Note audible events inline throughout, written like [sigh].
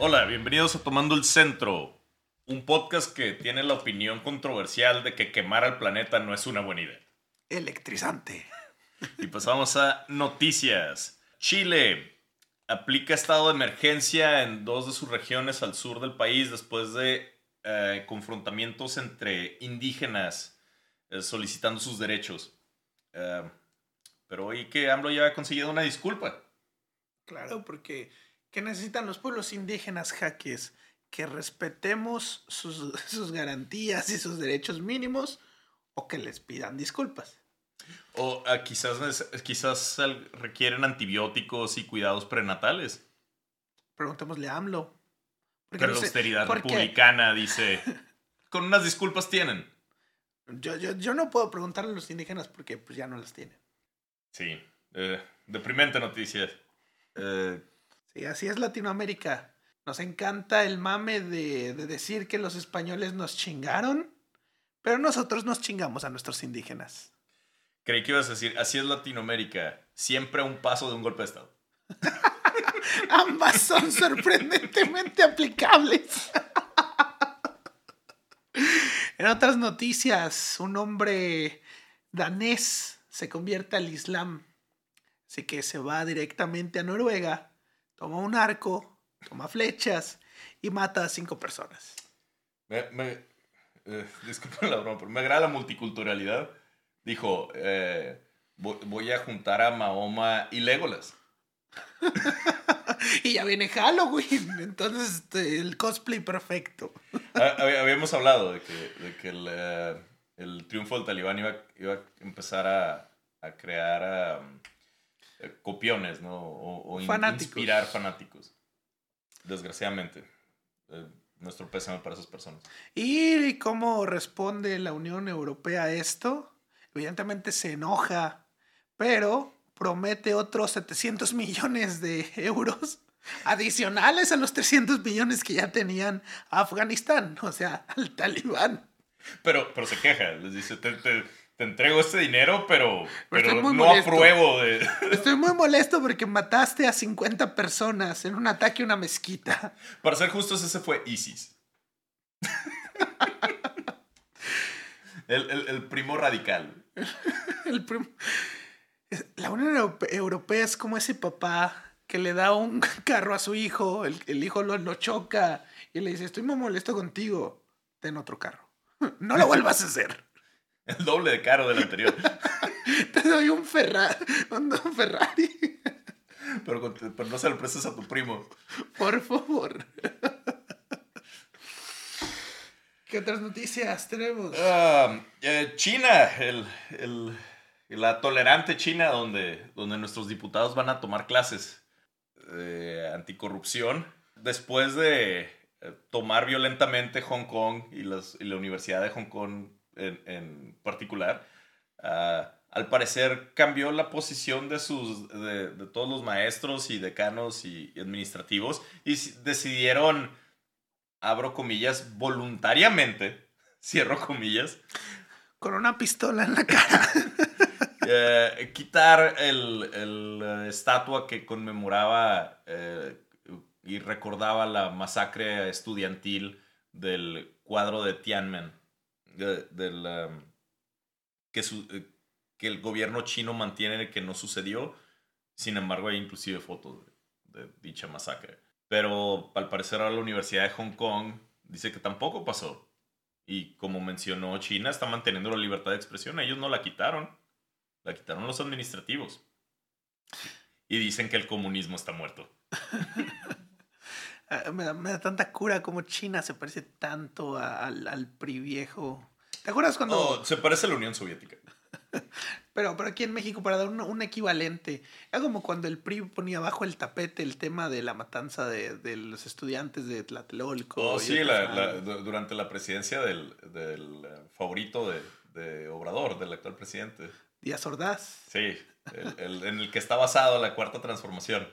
Hola, bienvenidos a Tomando el Centro, un podcast que tiene la opinión controversial de que quemar al planeta no es una buena idea. Electrizante. Y pasamos a noticias. Chile aplica estado de emergencia en dos de sus regiones al sur del país después de eh, confrontamientos entre indígenas eh, solicitando sus derechos. Eh, pero hoy que AMLO ya ha conseguido una disculpa. Claro, porque ¿qué necesitan los pueblos indígenas, jaques? Que respetemos sus, [laughs] sus garantías y sus derechos mínimos o que les pidan disculpas. O ah, quizás, quizás requieren antibióticos y cuidados prenatales. Preguntémosle a AMLO. Porque Pero no la austeridad porque republicana [laughs] dice, con unas disculpas tienen. Yo, yo, yo no puedo preguntarle a los indígenas porque pues ya no las tienen. Sí, eh, deprimente noticia. Eh, Sí, así es Latinoamérica. Nos encanta el mame de, de decir que los españoles nos chingaron, pero nosotros nos chingamos a nuestros indígenas. creí que ibas a decir, así es Latinoamérica, siempre a un paso de un golpe de Estado. [laughs] Ambas son sorprendentemente aplicables. [laughs] En otras noticias, un hombre danés se convierte al Islam. Así que se va directamente a Noruega, toma un arco, toma flechas y mata a cinco personas. Me, me, eh, [laughs] disculpen la broma, pero me agrada la multiculturalidad. Dijo, eh, voy, voy a juntar a Mahoma y Legolas. [laughs] Y ya viene Halloween, entonces este, el cosplay perfecto. Hab- Habíamos hablado de que, de que el, eh, el triunfo del talibán iba, iba a empezar a, a crear eh, copiones, ¿no? O, o in- Fanáticos. inspirar fanáticos. Desgraciadamente. Eh, nuestro pésame para esas personas. ¿Y cómo responde la Unión Europea a esto? Evidentemente se enoja, pero promete otros 700 millones de euros adicionales a los 300 millones que ya tenían a Afganistán, o sea, al talibán. Pero, pero se queja, les dice, te, te- te entrego este dinero, pero, pero no molesto. apruebo de... [laughs] Estoy muy molesto porque mataste a 50 personas en un ataque a una mezquita. [laughs] Para ser justos, ese fue ISIS. [laughs] el, el- el primo radical. El La Unión Europe- Europea es como ese papá que le da un carro a su hijo, el, el hijo lo, lo choca y le dice, estoy muy molesto contigo, ten otro carro. No lo vuelvas a hacer. El doble de caro del anterior. [laughs] Te doy un Ferrari. Un Ferrari. pero, con- pero no se lo prestes a tu primo. Por favor. ¿Qué otras noticias tenemos? Ah, eh, China, el, el- la tolerante China, donde, donde nuestros diputados van a tomar clases de anticorrupción, después de eh, tomar violentamente Hong Kong y, las- y la Universidad de Hong Kong en, en particular, ah, al parecer cambió la posición de, sus, de, de todos los maestros y decanos y, administrativos y decidieron, abro comillas, voluntariamente, [laughs] cierro comillas, Con una pistola en la cara. [laughs] eh, quitar el, el, eh, estatua que conmemoraba eh, y recordaba la masacre estudiantil del cuadro de Tiananmen, de- del, que, su- eh, que el gobierno chino mantiene que no sucedió. Sin embargo, hay inclusive fotos de, de dicha masacre. Pero al parecer ahora la Universidad de Hong Kong dice que tampoco pasó. Y como mencionó China, está manteniendo la libertad de expresión. Ellos no la quitaron. La quitaron los administrativos. Y dicen que el comunismo está muerto. [laughs] Ah, Me da, me da tanta cura como China se parece tanto a- al, al PRI viejo. ¿Te acuerdas cuando.? Oh, se parece a la Unión Soviética. [laughs] Pero, pero aquí en México, para dar un, un equivalente, era como cuando el PRI ponía bajo el tapete el tema de la matanza de, de los estudiantes de Tlatelolco. Oh, sí, la- la- durante la presidencia del, del, eh, favorito de, de Obrador, del actual presidente. Díaz Ordaz. Sí, el- el- en el que está basado la cuarta transformación.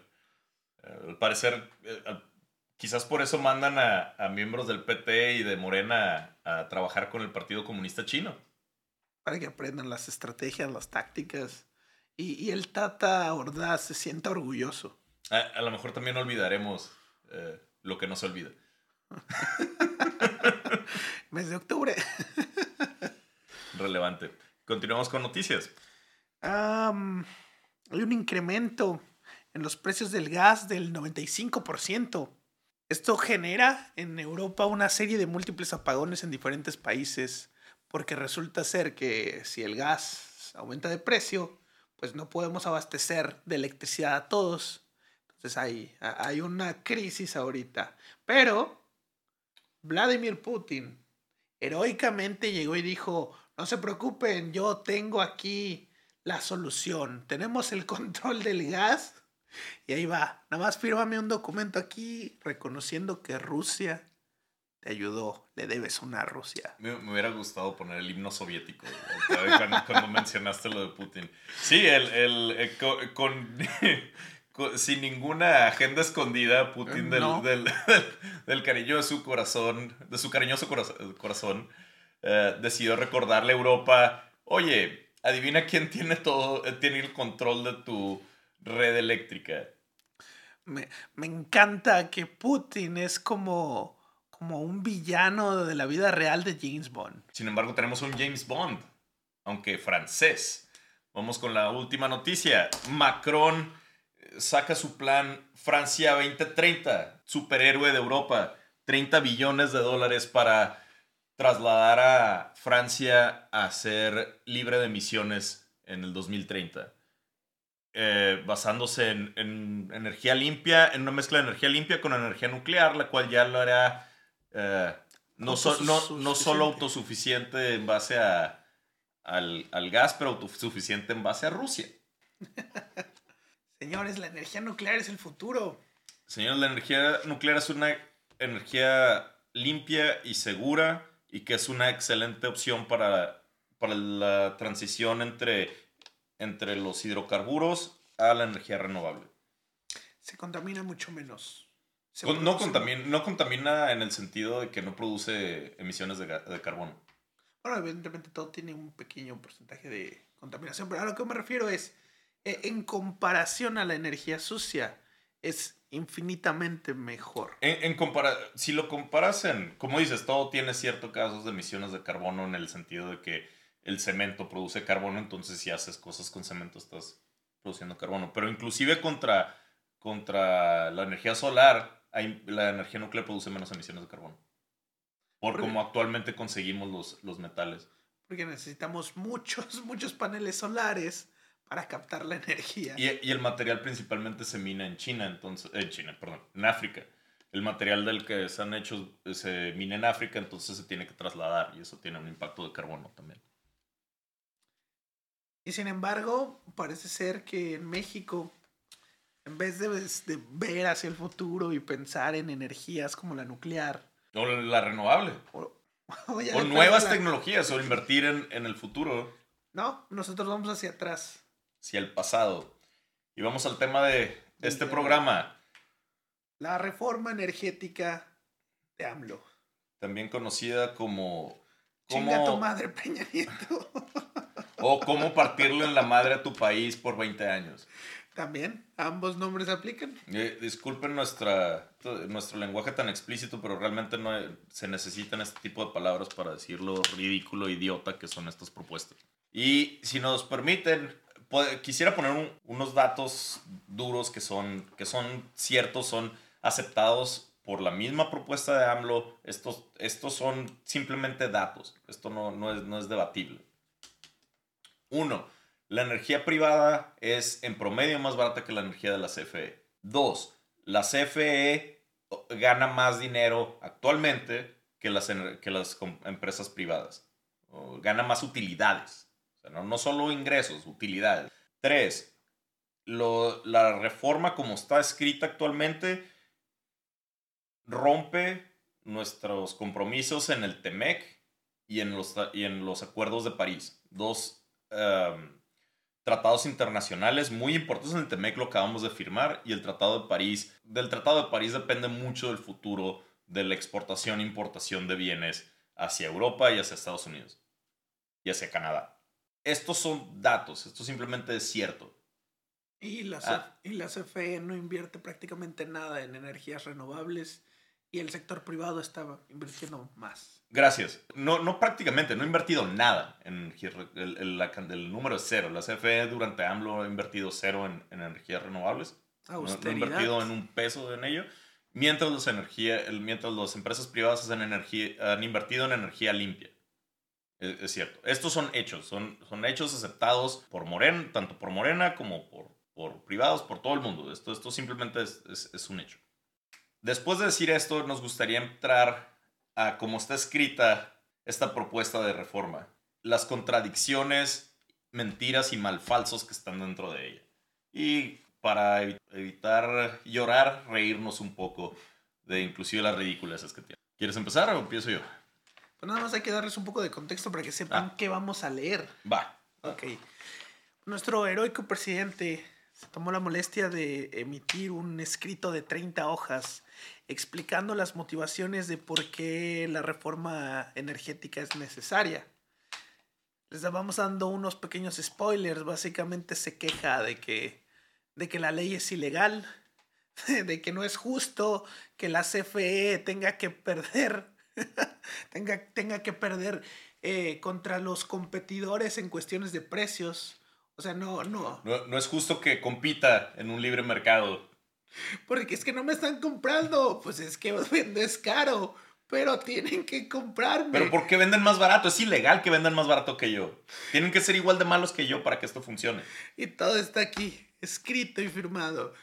Eh, al parecer, eh, al- quizás por eso mandan a, a miembros del PT y de Morena a, a trabajar con el Partido Comunista Chino. Para que aprendan las estrategias, las tácticas. Y, y el Tata Ordaz se sienta orgulloso. A, a lo mejor también olvidaremos eh, lo que no se olvida. [laughs] Mes de octubre. [laughs] Relevante. Continuamos con noticias. Am, hay un incremento en los precios del gas del 95%. Esto genera en Europa una serie de múltiples apagones en diferentes países, porque resulta ser que si el gas aumenta de precio, pues no podemos abastecer de electricidad a todos. Entonces hay, hay una crisis ahorita. Pero Vladimir Putin heroicamente llegó y dijo, no se preocupen, yo tengo aquí la solución. Tenemos el [laughs] control del gas. Y ahí va. Nada más fírmame un documento aquí reconociendo que Rusia te ayudó. Le debes una a Rusia. Me, me hubiera gustado poner el himno soviético eh, cuando, cuando mencionaste lo de Putin. Sí, el, el, eh, co- con, [laughs] con- sin ninguna agenda escondida, Putin del, No. del, [laughs] del- del cariño de su corazón, de su cariñoso corazón, corazón eh, decidió recordarle a Europa, oye, adivina quién tiene todo, eh, tiene el control de tu red eléctrica. Me, me encanta que Putin es como, como un villano de la vida real de James Bond. Sin embargo, tenemos un James Bond, aunque francés. Vamos con la última noticia. Macron eh, saca su plan Francia 2030, superhéroe de Europa. 30 billones de dólares para trasladar a Francia a ser libre de emisiones en el 2030. Eh, basándose en, en energía limpia, en una mezcla de energía limpia con energía nuclear, la cual ya lo hará eh, no, so- no, no solo Autosuficiente. autosuficiente en base a, al, al gas, pero autosuficiente en base a Rusia. [laughs] Señores, la energía nuclear es el futuro. Señores, la energía nuclear es una energía limpia y segura y que es una excelente opción para, para la transición entre, entre los hidrocarburos a la energía renovable. Se contamina mucho menos. Se Con- no, contamina, no contamina en el sentido de que no produce emisiones de, carbono. Bueno, evidentemente todo tiene un pequeño porcentaje de contaminación, pero a lo que me refiero es, eh, en comparación a la energía sucia, es infinitamente mejor. En, en compara- si lo comparas en, como dices, todo tiene ciertos casos de emisiones de carbono en el sentido de que el cemento produce carbono, entonces si haces cosas con cemento estás produciendo carbono. Pero inclusive contra, contra la energía solar, hay- la energía nuclear produce menos emisiones de carbono. Por ¿Por qué? como actualmente conseguimos los, los metales. Porque necesitamos muchos, [laughs] muchos paneles solares para captar la energía. Y, y el material principalmente se mina en China, entonces, en China, perdón, en África. El material del que se han hecho se mina en África, entonces se tiene que trasladar y eso tiene un impacto de carbono también. Y sin embargo, parece ser que en México, en vez de, de ver hacia el futuro y pensar en energías como la nuclear, O la renovable. o, [laughs] nuevas la- tecnologías, o invertir en, en el futuro, No, nosotros vamos hacia atrás. hacia el pasado. Y vamos al tema de este programa, La reforma energética de AMLO. también conocida como... Chinga tu madre, Peña Nieto. [laughs] o cómo partirle en la madre a tu país por 20 años. También, ambos nombres aplican. Eh, disculpen nuestra, nuestro lenguaje tan explícito, pero realmente no se necesitan este tipo de palabras para decir lo ridículo, idiota que son estas propuestas. Y si nos permiten, quisiera poner un- unos datos duros que son, que son ciertos, son aceptados por la misma propuesta de AMLO. Estos, estos son simplemente datos. Esto no, no, es, no es debatible. Uno, la energía privada es en promedio más barata que la energía de la CFE. Dos, la CFE gana más dinero actualmente que las, que las empresas privadas. O gana más utilidades. O sea, no, no solo ingresos, utilidades. Tres, lo- la reforma como está escrita actualmente rompe nuestros compromisos en el TEMEC y en los, y en los acuerdos de París. Dos um, tratados internacionales muy importantes en el TEMEC lo acabamos de firmar y el Tratado de París. Del Tratado de París depende mucho del futuro de la exportación e importación de bienes hacia Europa y hacia Estados Unidos y hacia Canadá. Estos son datos, esto simplemente es cierto. Y la, Ah. Y la CFE no invierte prácticamente nada en energías renovables Y el sector privado estaba invirtiendo más. Gracias. No, no prácticamente, no he invertido nada en. El, el, el número es cero. La CFE durante AMLO ha invertido cero en, en energías renovables. No, no, ha invertido en un peso en ello. Mientras, los energía, mientras las empresas privadas hacen energía, han invertido en energía limpia. Es, es, cierto. Estos son hechos. Son, son hechos aceptados por Morena, tanto por Morena como por, por privados, por todo el mundo. Esto, esto simplemente es, es, es un hecho. Después de decir esto, nos gustaría entrar a cómo está escrita esta propuesta de reforma, las contradicciones, mentiras y malfalsos que están dentro de ella. Y para evitar llorar, reírnos un poco de inclusive las ridículas que tiene. ¿Quieres empezar o empiezo yo? Pues nada más hay que darles un poco de contexto para que sepan ah. qué vamos a leer. Va. Ok. Nuestro heroico presidente se tomó la molestia de emitir un escrito de 30 hojas explicando las motivaciones de por qué la reforma energética es necesaria. Les vamos dando unos pequeños spoilers. Básicamente se queja de que, de que la ley es ilegal, [laughs] de que no es justo que la CFE tenga que perder, [laughs] tenga, tenga que perder eh, contra los competidores en cuestiones de precios. O sea, no, no. No, no es justo que compita en un libre mercado. Porque es que no me están comprando. Pues es que vendes caro. Pero tienen que comprarme. Pero ¿por qué venden más barato? Es ilegal que vendan más barato que yo. Tienen que ser igual de malos que yo para que esto funcione. Y todo está aquí, escrito y firmado.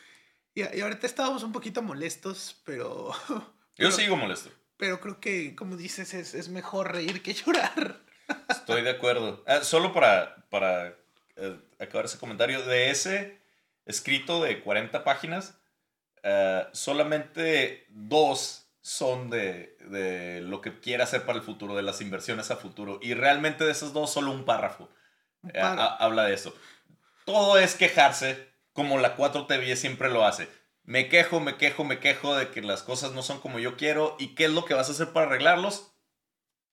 Y, y ahorita estábamos un poquito molestos, pero... [laughs] Yo sigo molesto. Pero creo que, como dices, es, es mejor reír que llorar. [laughs] Estoy de acuerdo. Ah, solo para, para eh, acabar ese comentario, de ese escrito de 40 páginas, uh, solamente dos son de, de, lo que quiere hacer para el futuro, de las inversiones a futuro. Y realmente de esos dos, solo un párrafo uh, habla de eso. Todo es quejarse, como la 4TV siempre lo hace. Me quejo, me quejo, me quejo de que las cosas no son como yo quiero. ¿Y qué es lo que vas a hacer para arreglarlos?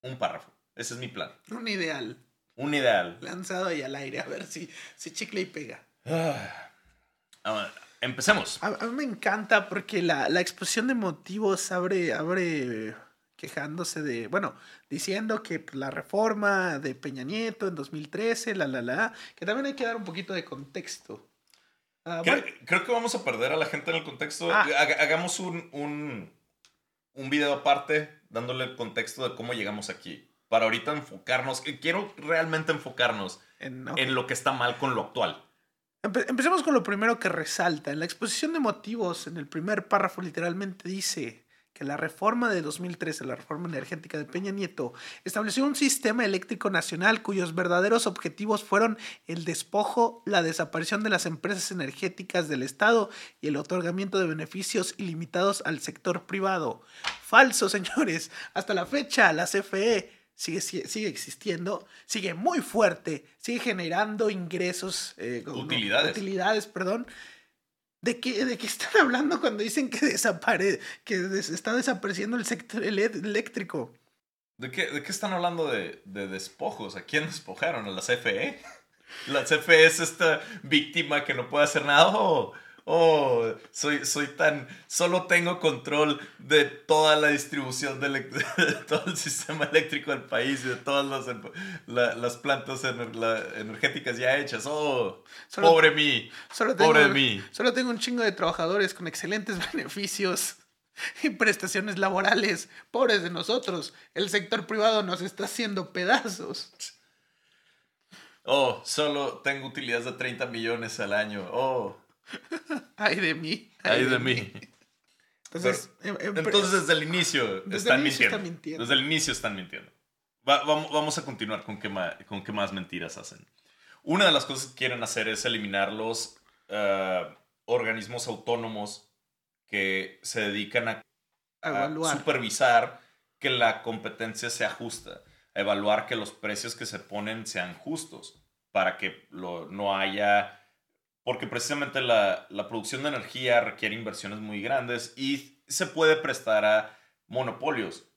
Un párrafo. Ese es mi plan. Un ideal. Un ideal. Lanzado ahí al aire, a ver si, si chicle y pega. Ah, empecemos. A, a, mí me encanta porque la, la exposición de motivos abre, abre quejándose de, bueno, diciendo que la reforma de Peña Nieto en 2013, la, la, la, que también hay que dar un poquito de contexto. Uh, creo, bueno. creo, que vamos a perder a la gente en el contexto. Ah. Hagamos un, un, un video aparte dándole el contexto de cómo llegamos aquí para ahorita enfocarnos, quiero realmente enfocarnos en, okay. en lo que está mal con lo actual. Empe empecemos con lo primero que resalta. En la exposición de motivos, en el primer párrafo literalmente dice que la reforma de 2013, la reforma energética de Peña Nieto, estableció un sistema eléctrico nacional cuyos verdaderos objetivos fueron el despojo, la desaparición de las empresas energéticas del Estado y el otorgamiento de beneficios ilimitados al sector privado. Falso, [laughs] señores. Hasta la fecha, la CFE sigue, sigue, existiendo, sigue muy fuerte, sigue generando ingresos, eh, utilidades. No, utilidades, perdón. ¿De qué, ¿De qué están hablando cuando dicen que, desapare, que des, está desapareciendo el sector eléctrico? ¿De qué, ¿De qué están hablando de, de despojos? ¿A quién despojaron? ¿A la CFE? ¿La CFE es esta víctima que no puede hacer nada? ¿O, oh, soy, soy tan, solo tengo control de toda la distribución de, [laughs] de todo el sistema eléctrico del país y de todas las, la, las plantas ener, la, energéticas ya hechas. Oh, solo, pobre mí, solo pobre tengo, mí. Solo tengo un chingo de trabajadores con excelentes [laughs] beneficios y prestaciones laborales. Pobres de nosotros, el sector privado nos está haciendo pedazos. Oh, solo tengo utilidades de 30 millones al año. Oh. [laughs] Ay de mí. Ay, de, de mí. mí. Entonces, Pero, em, entonces, desde el inicio, desde están, el inicio mintiendo. están mintiendo. Desde el inicio están mintiendo. Va, vamos, vamos, a continuar con qué, más, con qué más mentiras hacen. Una de las cosas que quieren hacer es eliminar los uh, organismos autónomos que se dedican a, a supervisar que la competencia sea justa, a evaluar que los precios que se ponen sean justos, para que lo, no haya porque precisamente la, la, producción de energía requiere inversiones muy grandes y se puede prestar a monopolios,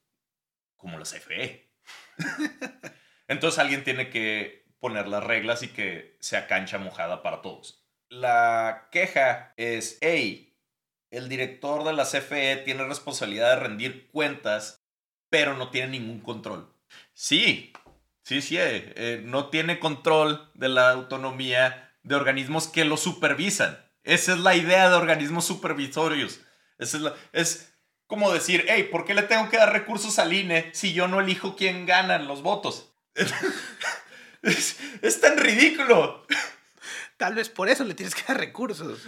como la CFE. [laughs] Entonces alguien tiene que poner las reglas y que sea cancha mojada para todos. La queja es, hey, el director de la CFE tiene responsabilidad de rendir cuentas, pero no tiene ningún control. Sí, sí, sí, eh, eh, no tiene control de la autonomía de organismos que lo supervisan. Esa es la idea de organismos supervisorios. Esa es, es como decir, hey, ¿por qué le tengo que dar recursos al INE si yo no elijo quién gana los votos? [laughs] es, es tan ridículo. Tal vez por eso le tienes que dar recursos.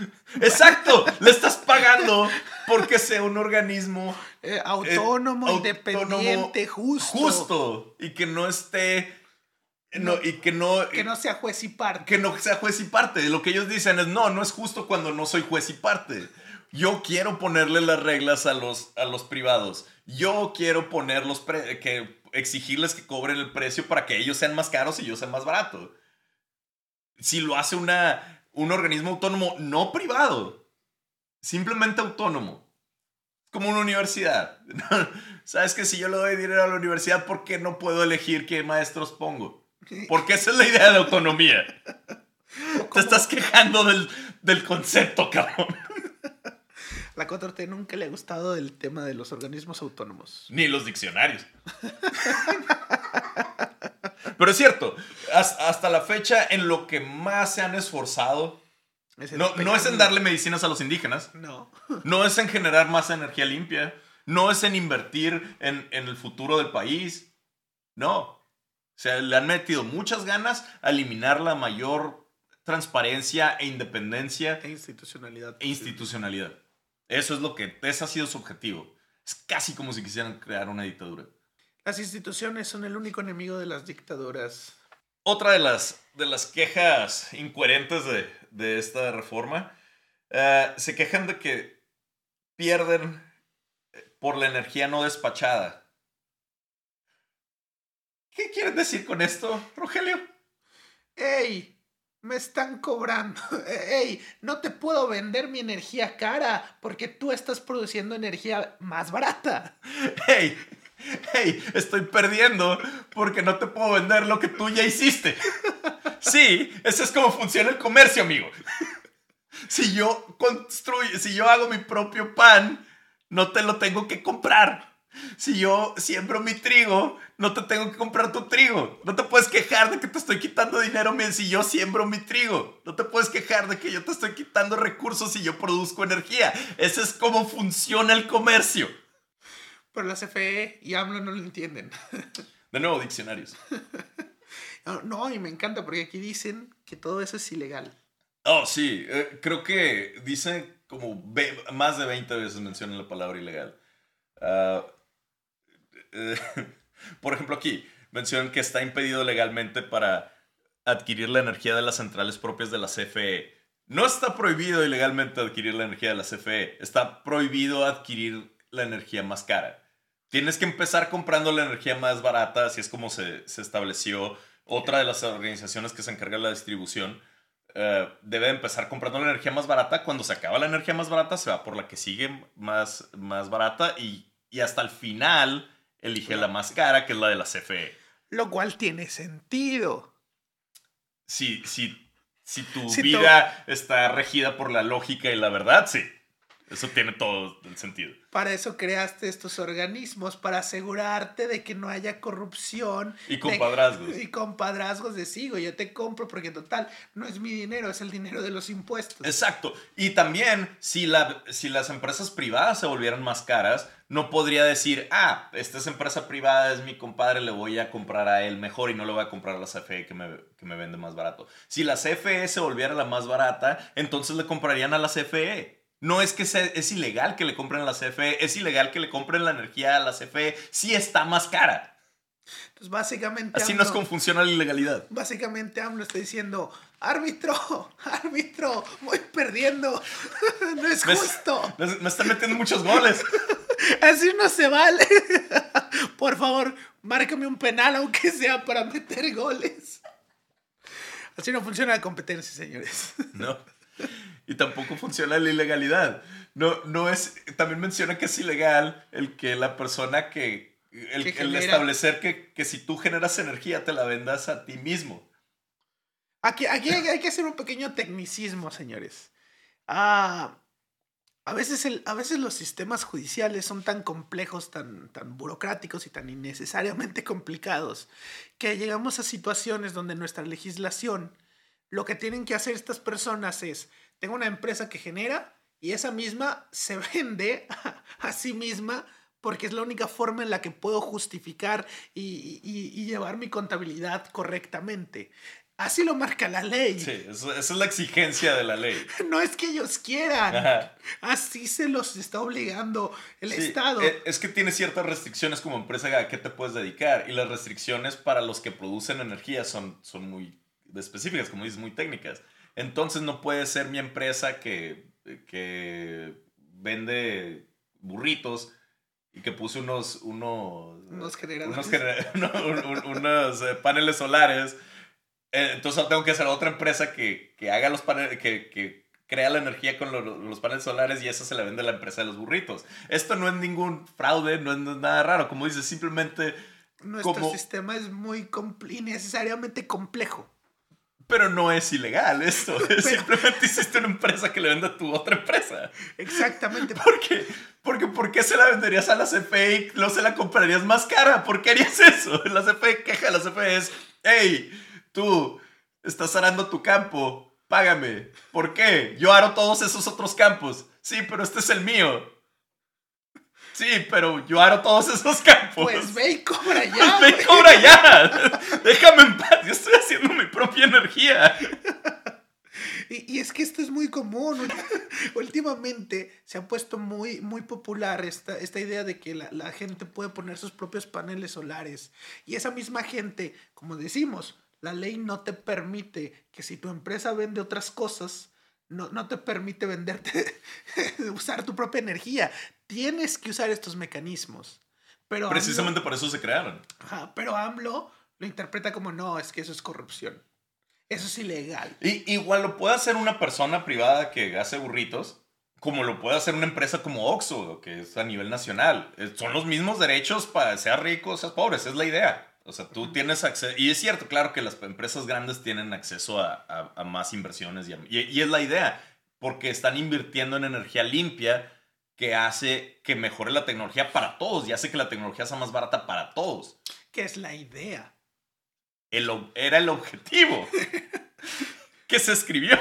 Exacto, [laughs] le estás pagando porque sea un organismo eh, autónomo, independiente, justo. Justo. Y que no esté. No, y que no. Que no sea juez y parte. Que no sea juez y parte. Lo que ellos dicen es: no, no es justo cuando no soy juez y parte. Yo quiero ponerle las reglas a los, a los privados. Yo quiero poner los que exigirles que cobren el precio para que ellos sean más caros y yo sea más barato si lo hace una, un organismo autónomo no privado, simplemente autónomo, como una universidad. [laughs] Sabes que si yo le doy dinero a la universidad, ¿por qué no puedo elegir qué maestros pongo? Porque esa es la idea de autonomía. Te estás quejando del, del concepto, cabrón. La 4T nunca le ha gustado el tema de los organismos autónomos. Ni los diccionarios. Pero es cierto, hasta la fecha en lo que más se han esforzado, no, no, es en darle medicinas a los indígenas. No. No es en generar más energía limpia. No es en invertir en, en el futuro del país. No. O sea, le han metido muchas ganas a eliminar la mayor transparencia e independencia. E institucionalidad. E institucionalidad. Eso es lo que, ese ha sido su objetivo. Es casi como si quisieran crear una dictadura. Las instituciones son el único enemigo de las dictaduras. Otra de las, de las quejas incoherentes de, esta reforma, eh, se quejan de que pierden eh, por la energía no despachada. ¿Qué quieren decir con esto, Rogelio? ¡Ey! Me están cobrando. [laughs] ¡Ey! No te puedo vender mi energía cara porque tú estás produciendo energía más barata. [laughs] ¡Ey! hey, estoy perdiendo porque no te puedo vender lo que tú ya hiciste. [laughs] Sí, eso es como funciona el comercio, amigo. Si yo construyo, si yo hago mi propio pan, no te lo tengo que comprar. Si yo siembro mi trigo, no te tengo que comprar tu trigo. No te puedes quejar de que te estoy quitando dinero si yo siembro mi trigo. No te puedes quejar de que yo te estoy quitando recursos si yo produzco energía. Ese es como funciona el comercio. Pero la CFE y AMLO no lo entienden. [laughs] De nuevo, diccionarios. No, y me encanta porque aquí dicen que todo eso es ilegal. Oh, sí. Eh, creo que dice como más de 20 veces mencionan la palabra ilegal. Ah, [laughs] por ejemplo, aquí mencionan que está impedido legalmente para adquirir la energía de las centrales propias de la CFE. No está prohibido ilegalmente adquirir la energía de la CFE. Está prohibido adquirir la energía más cara. Tienes que empezar comprando la energía más barata, así es como se, estableció. Otra de las organizaciones que se encarga de la distribución eh, debe empezar comprando la energía más barata. Cuando se acaba la energía más barata, se va por la que sigue más, más barata y, hasta el final elige la más cara, que es la de la CFE. Lo cual tiene sentido. Si, si, si tu vida está regida por la lógica y la verdad, sí. Eso tiene todo el sentido. Para eso creaste estos organismos, para asegurarte de que no haya corrupción. Y compadrazgos. y compadrazgos de sigo, yo te compro porque total, no es mi dinero, es el dinero de los impuestos. Exacto. Y también, si, la, si las empresas privadas se volvieran más caras, no podría decir, ah, esta es empresa privada, es mi compadre, le voy a comprar a él mejor y no le voy a comprar a la CFE que me, que me vende más barato. Si la CFE se volviera la más barata, entonces le comprarían a la CFE. No es que sea, es ilegal que le compren la CFE, es ilegal que le compren la energía a la CFE, sí está más cara. Entonces, básicamente. Así no es como funciona la ilegalidad. Básicamente, AMLO está diciendo: árbitro, [laughs] árbitro, voy perdiendo. [laughs] no es justo. Me, están metiendo muchos goles. [laughs] Así no se vale. Por favor, márcame un penal, aunque sea para meter goles. Así no funciona la competencia, señores. No [laughs] y tampoco funciona la ilegalidad. No, no es, también menciona que es ilegal el que la persona que, el, establecer que, que, si tú generas energía te la vendas a ti mismo. Aquí, aquí hay, que hacer un pequeño tecnicismo, señores. Ah, A veces, el, a veces los sistemas judiciales son tan complejos, tan, tan burocráticos y tan innecesariamente complicados que llegamos a situaciones donde nuestra legislación, lo que tienen que hacer estas personas es, tengo una empresa que genera y esa misma se [laughs] vende a, sí misma porque es la única forma en la que puedo justificar y, y llevar mi contabilidad correctamente. Así lo marca la ley. Sí, esa es la exigencia de la ley. [laughs] No es que ellos quieran. Así se los está obligando el Estado. Eh, es que tiene ciertas restricciones como empresa a qué te puedes dedicar. Y las restricciones para los que producen energía son, son muy específicas, como dices, muy técnicas. Entonces no puede ser mi empresa que, que vende burritos y que puse unos, unos, unos, [laughs] unos, eh, paneles solares eh, entonces tengo que hacer otra empresa que, que haga los paneles, que, que crea la energía con los paneles solares y eso se le vende a la empresa de los burritos. Esto no es ningún fraude, no es, nada raro. Como dices, simplemente... Nuestro sistema es muy innecesariamente complejo. Pero no es ilegal esto. [laughs] Simplemente hiciste una empresa que le vende a tu otra empresa. Exactamente. ¿Por qué? Porque ¿por qué se la venderías a la CFE y no se la comprarías más cara? ¿Por qué harías eso? La CFE queja, la CFE es, hey, tú estás arando tu campo, págame. ¿Por qué? Yo aro todos esos otros campos. Sí, pero este es el mío. Sí, pero yo aro todos esos campos. Pues ve y cobra ya. [laughs] ve y cobra ya. Déjame en paz. Yo estoy haciendo mi propia energía. Y, es que esto es muy común. [laughs] Últimamente se ha puesto muy, muy popular esta, esta idea de que la, la gente puede poner sus propios paneles solares. Y esa misma gente, como decimos, la ley no te permite que si tu empresa vende otras cosas, no, no te permite venderte, [laughs] usar tu propia energía. Tienes que usar estos mecanismos. Pero Precisamente por eso se crearon. pero AMLO lo interpreta como no, es que eso es corrupción. Eso es ilegal. Y, igual lo puede hacer una persona privada que hace burritos, como lo puede hacer una empresa como Oxxo, que es a nivel nacional. Eh, son los mismos derechos para ser ricos, ser pobres, es la idea. O sea, tú tienes acceso, y es cierto, claro que las empresas grandes tienen acceso a, a, más inversiones y, y, es la idea, porque están invirtiendo en energía limpia que hace que mejore la tecnología para todos y hace que la tecnología sea más barata para todos. ¿Qué es la idea? El, era el objetivo. [laughs] que se escribió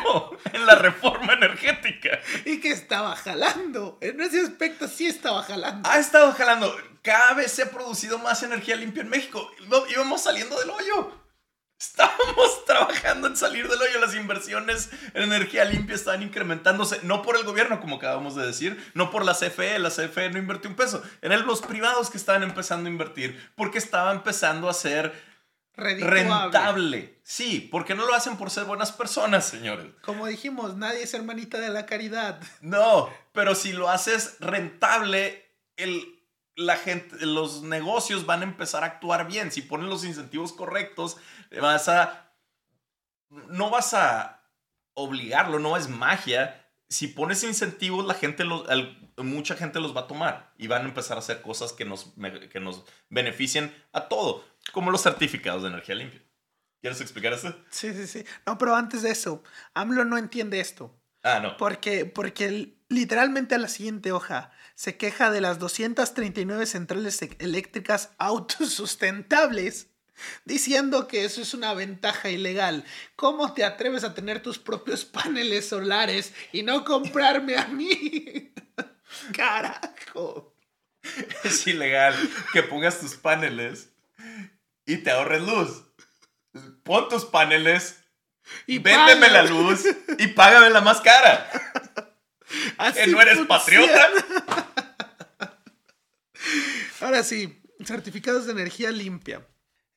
en la reforma energética. [laughs] Y que estaba jalando. En ese aspecto sí estaba jalando. Ha estado jalando. Cada vez se ha producido más energía limpia en México. Íbamos saliendo del hoyo. Estábamos [laughs] trabajando en salir del hoyo. Las inversiones en energía limpia estaban incrementándose. No por el gobierno, como acabamos de decir. No por la CFE. La CFE no invirtió un peso. Eran los privados que estaban empezando a invertir. Porque estaba empezando a ser rentable. Sí, porque no lo hacen por ser buenas personas, señores. Como dijimos, nadie es hermanita de la caridad. No, pero si lo haces rentable, el, la gente, los negocios van a empezar a actuar bien. Si ponen los incentivos correctos, vas a. No vas a obligarlo, no es magia. Si pones incentivos, la gente los, mucha gente los va a tomar y van a empezar a hacer cosas que nos, que nos beneficien a todo como los certificados de energía limpia. ¿Quieres explicar eso? Sí, sí, sí. No, pero antes de eso, AMLO no entiende esto. Ah, no. Porque, porque literalmente a la siguiente hoja se queja de las 239 centrales e-, eléctricas autosustentables, diciendo que eso es una ventaja ilegal. ¿Cómo te atreves a tener tus propios [laughs] paneles solares y no comprarme a mí? [laughs] Carajo. Es ilegal que pongas tus paneles y te ahorres luz. Pon tus paneles, y véndeme la luz y págame la más cara. [laughs] ¿Que no eres patriota? Ahora sí, certificados de energía limpia.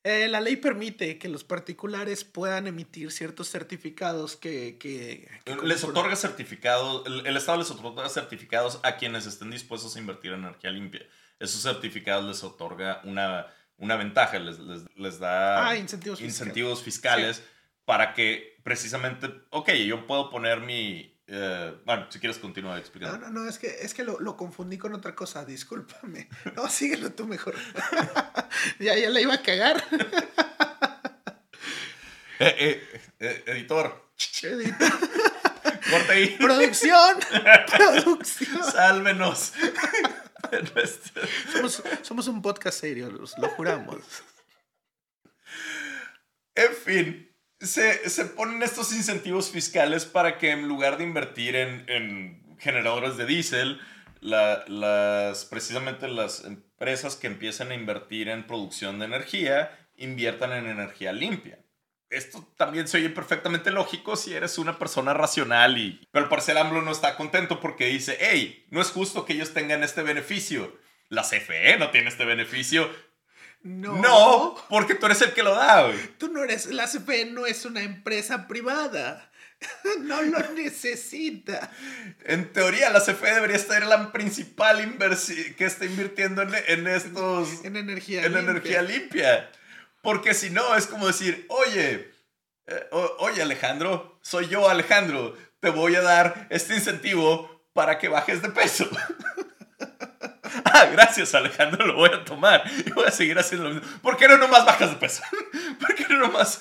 Eh, la ley permite que los particulares puedan emitir ciertos certificados que... les otorga certificados, el, Estado les otorga certificados a quienes estén dispuestos a invertir en energía limpia. Esos certificados les otorga una una ventaja, les, les, da ah, incentivos, incentivos fiscales, para que precisamente, ok, yo puedo poner mi... Eh, bueno, si quieres continuar explicando. No, no, no, es que, es que lo, lo confundí con otra cosa, discúlpame. [laughs] No, síguelo tú mejor. [laughs] ya, ya la iba a cagar. [laughs] Eh, eh, editor. editor. Corta ahí. Producción. Producción. Sálvenos. somos, somos un podcast serio, lo juramos. En fin, se, se, ponen estos incentivos fiscales para que en lugar de invertir en, en generadores de diésel, la, las, precisamente las empresas que empiezan a invertir en producción de energía inviertan en energía limpia. Esto también se oye perfectamente lógico si eres una persona racional y... Pero el parcel AMLO no está contento porque dice, hey, no es justo que ellos tengan este beneficio. La CFE no tiene este beneficio. No. No, porque tú eres el que lo da, güey. Tú no eres, la CFE no es una empresa privada. [laughs] No lo necesita. En teoría, la CFE debería ser la principal inversión que está invirtiendo en, en estos. En energía en limpia. energía limpia. Porque si no, es como decir, oye, eh, oye Alejandro, soy yo Alejandro, te voy a dar este incentivo para que bajes de peso. [laughs] [laughs] ah, gracias Alejandro, lo voy a tomar y voy a seguir haciendo lo mismo. ¿Por qué no nomás bajas de peso? [laughs] ¿Por qué no nomás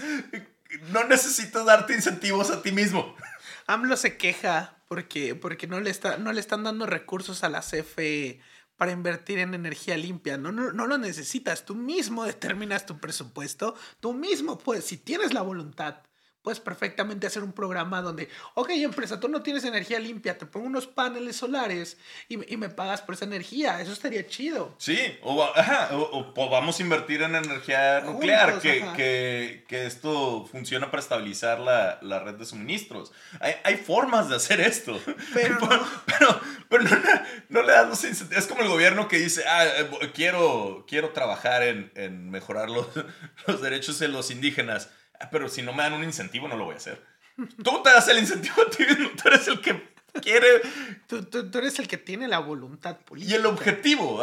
no necesito darte incentivos a ti mismo? [laughs] AMLO se queja porque, porque no, le está, no le están dando recursos a la CFE para invertir en energía limpia. No, no, no lo necesitas. Tú mismo determinas tu presupuesto. Tú mismo, pues, si tienes la voluntad puedes perfectamente hacer un programa donde, ok, empresa, tú no tienes energía limpia, te pongo unos paneles solares y, me pagas por esa energía. Eso estaría chido. Sí, o, o, vamos a invertir en energía nuclear, que, que, esto funciona para estabilizar la, la red de suministros. Hay, hay, formas de hacer esto. Pero, [laughs] pero, pero, no, no, le das los Es como el gobierno que dice, ah, eh, quiero, quiero trabajar en, en mejorar los, [laughs] los derechos de los indígenas [laughs] pero si no me dan un incentivo, no lo voy a hacer. Tú te das el incentivo a ti tú eres el que quiere. Tú, tú, eres el que tiene la voluntad política. Y el objetivo,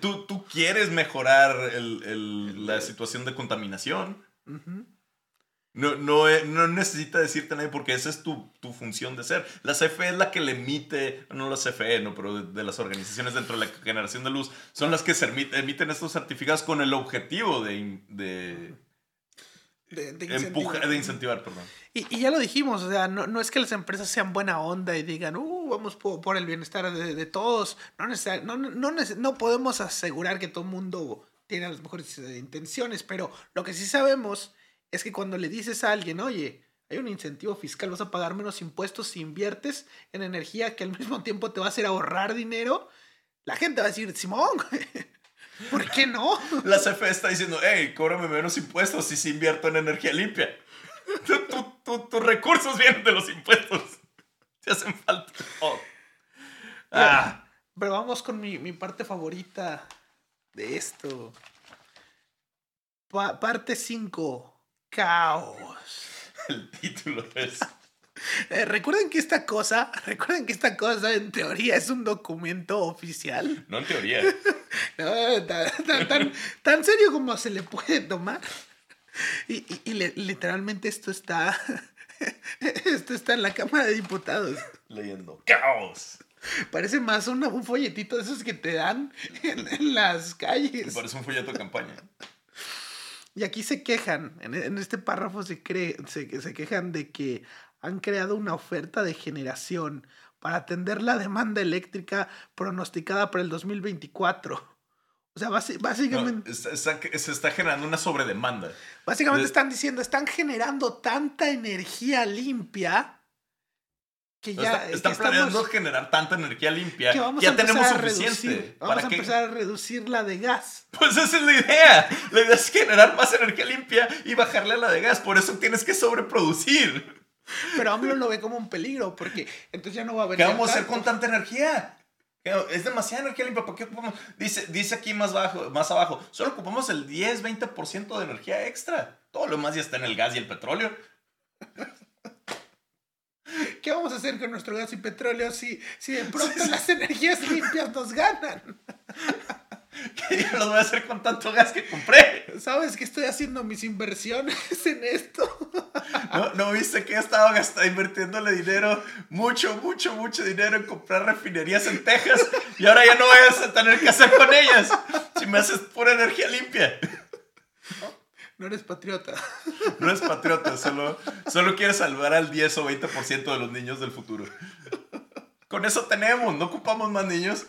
tú, tú, quieres mejorar el, el, la situación de contaminación. No, no, no, necesita decirte nadie porque esa es tu, tu, función de ser. La CFE es la que le emite, no la CFE, no, pero de, las organizaciones dentro de la generación de luz, son las que se emiten estos certificados con el objetivo de, de de, de, incentivar. de incentivar, perdón. Y, y, ya lo dijimos, o sea, no, no, es que las empresas sean buena onda y digan, uh, vamos por, el bienestar de, de todos. No, no, no, no, podemos asegurar que todo el mundo tiene las mejores intenciones, pero lo que sí sabemos es que cuando le dices a alguien, oye, hay un incentivo fiscal, vas a pagar menos impuestos si inviertes en energía que al mismo tiempo te va a hacer ahorrar dinero, la gente va a decir, Simón, ¿Por qué no? La CFE está diciendo, hey, cóbrame menos impuestos si se invierto en energía limpia. tus recursos vienen de los impuestos. Te hacen falta. Ah. Pero vamos con mi, mi, parte favorita de esto. parte 5. Caos. El título es... [laughs] Eh, recuerden que esta cosa, recuerden que esta cosa en teoría es un documento oficial. No en teoría. [laughs] tan, serio como se le puede tomar. Y, literalmente esto está, [laughs] esto está en la Cámara de Diputados. Leyendo. ¡Caos! Parece más un folletito de esos que te dan en, las calles. Parece un folleto de campaña. Y aquí se quejan, en, este párrafo se, cree, se, se quejan de que han creado una oferta de generación para atender la demanda eléctrica pronosticada para el 2024. O sea, básicamente... se está generando una sobredemanda. Básicamente están diciendo, están generando tanta energía limpia que ya... están planeando generar tanta energía limpia que ya tenemos suficiente. vamos a empezar a reducir la de gas. Pues esa es la idea. La idea es generar más energía limpia y bajarle a la de gas. Por eso tienes que sobreproducir. Pero AMLO lo ve como un peligro, porque entonces ya no va a haber. ¿Qué vamos a hacer con tanta energía? Es demasiada energía limpia. ¿Por qué ocupamos? Dice, dice aquí más, bajo, más abajo: solo ocupamos el 10-20% de energía extra. Todo lo demás ya está en el gas y el petróleo. [laughs] ¿Qué vamos a hacer con nuestro gas y petróleo si, si de [laughs] pronto las energías limpias nos ganan? [laughs] [laughs] ¿Qué yo los voy a hacer con tanto gas que compré? ¿Sabes que estoy haciendo mis inversiones en esto? [laughs] ¿No, ¿no viste que estaba gastando, invirtiéndole dinero, mucho, mucho, mucho dinero en comprar refinerías en Texas y ahora ya no voy a tener que hacer con ellas si me haces pura energía limpia? No eres patriota. No eres patriota, solo, solo quieres salvar al 10 o 20% de los niños del futuro. Con eso tenemos, no ocupamos más niños.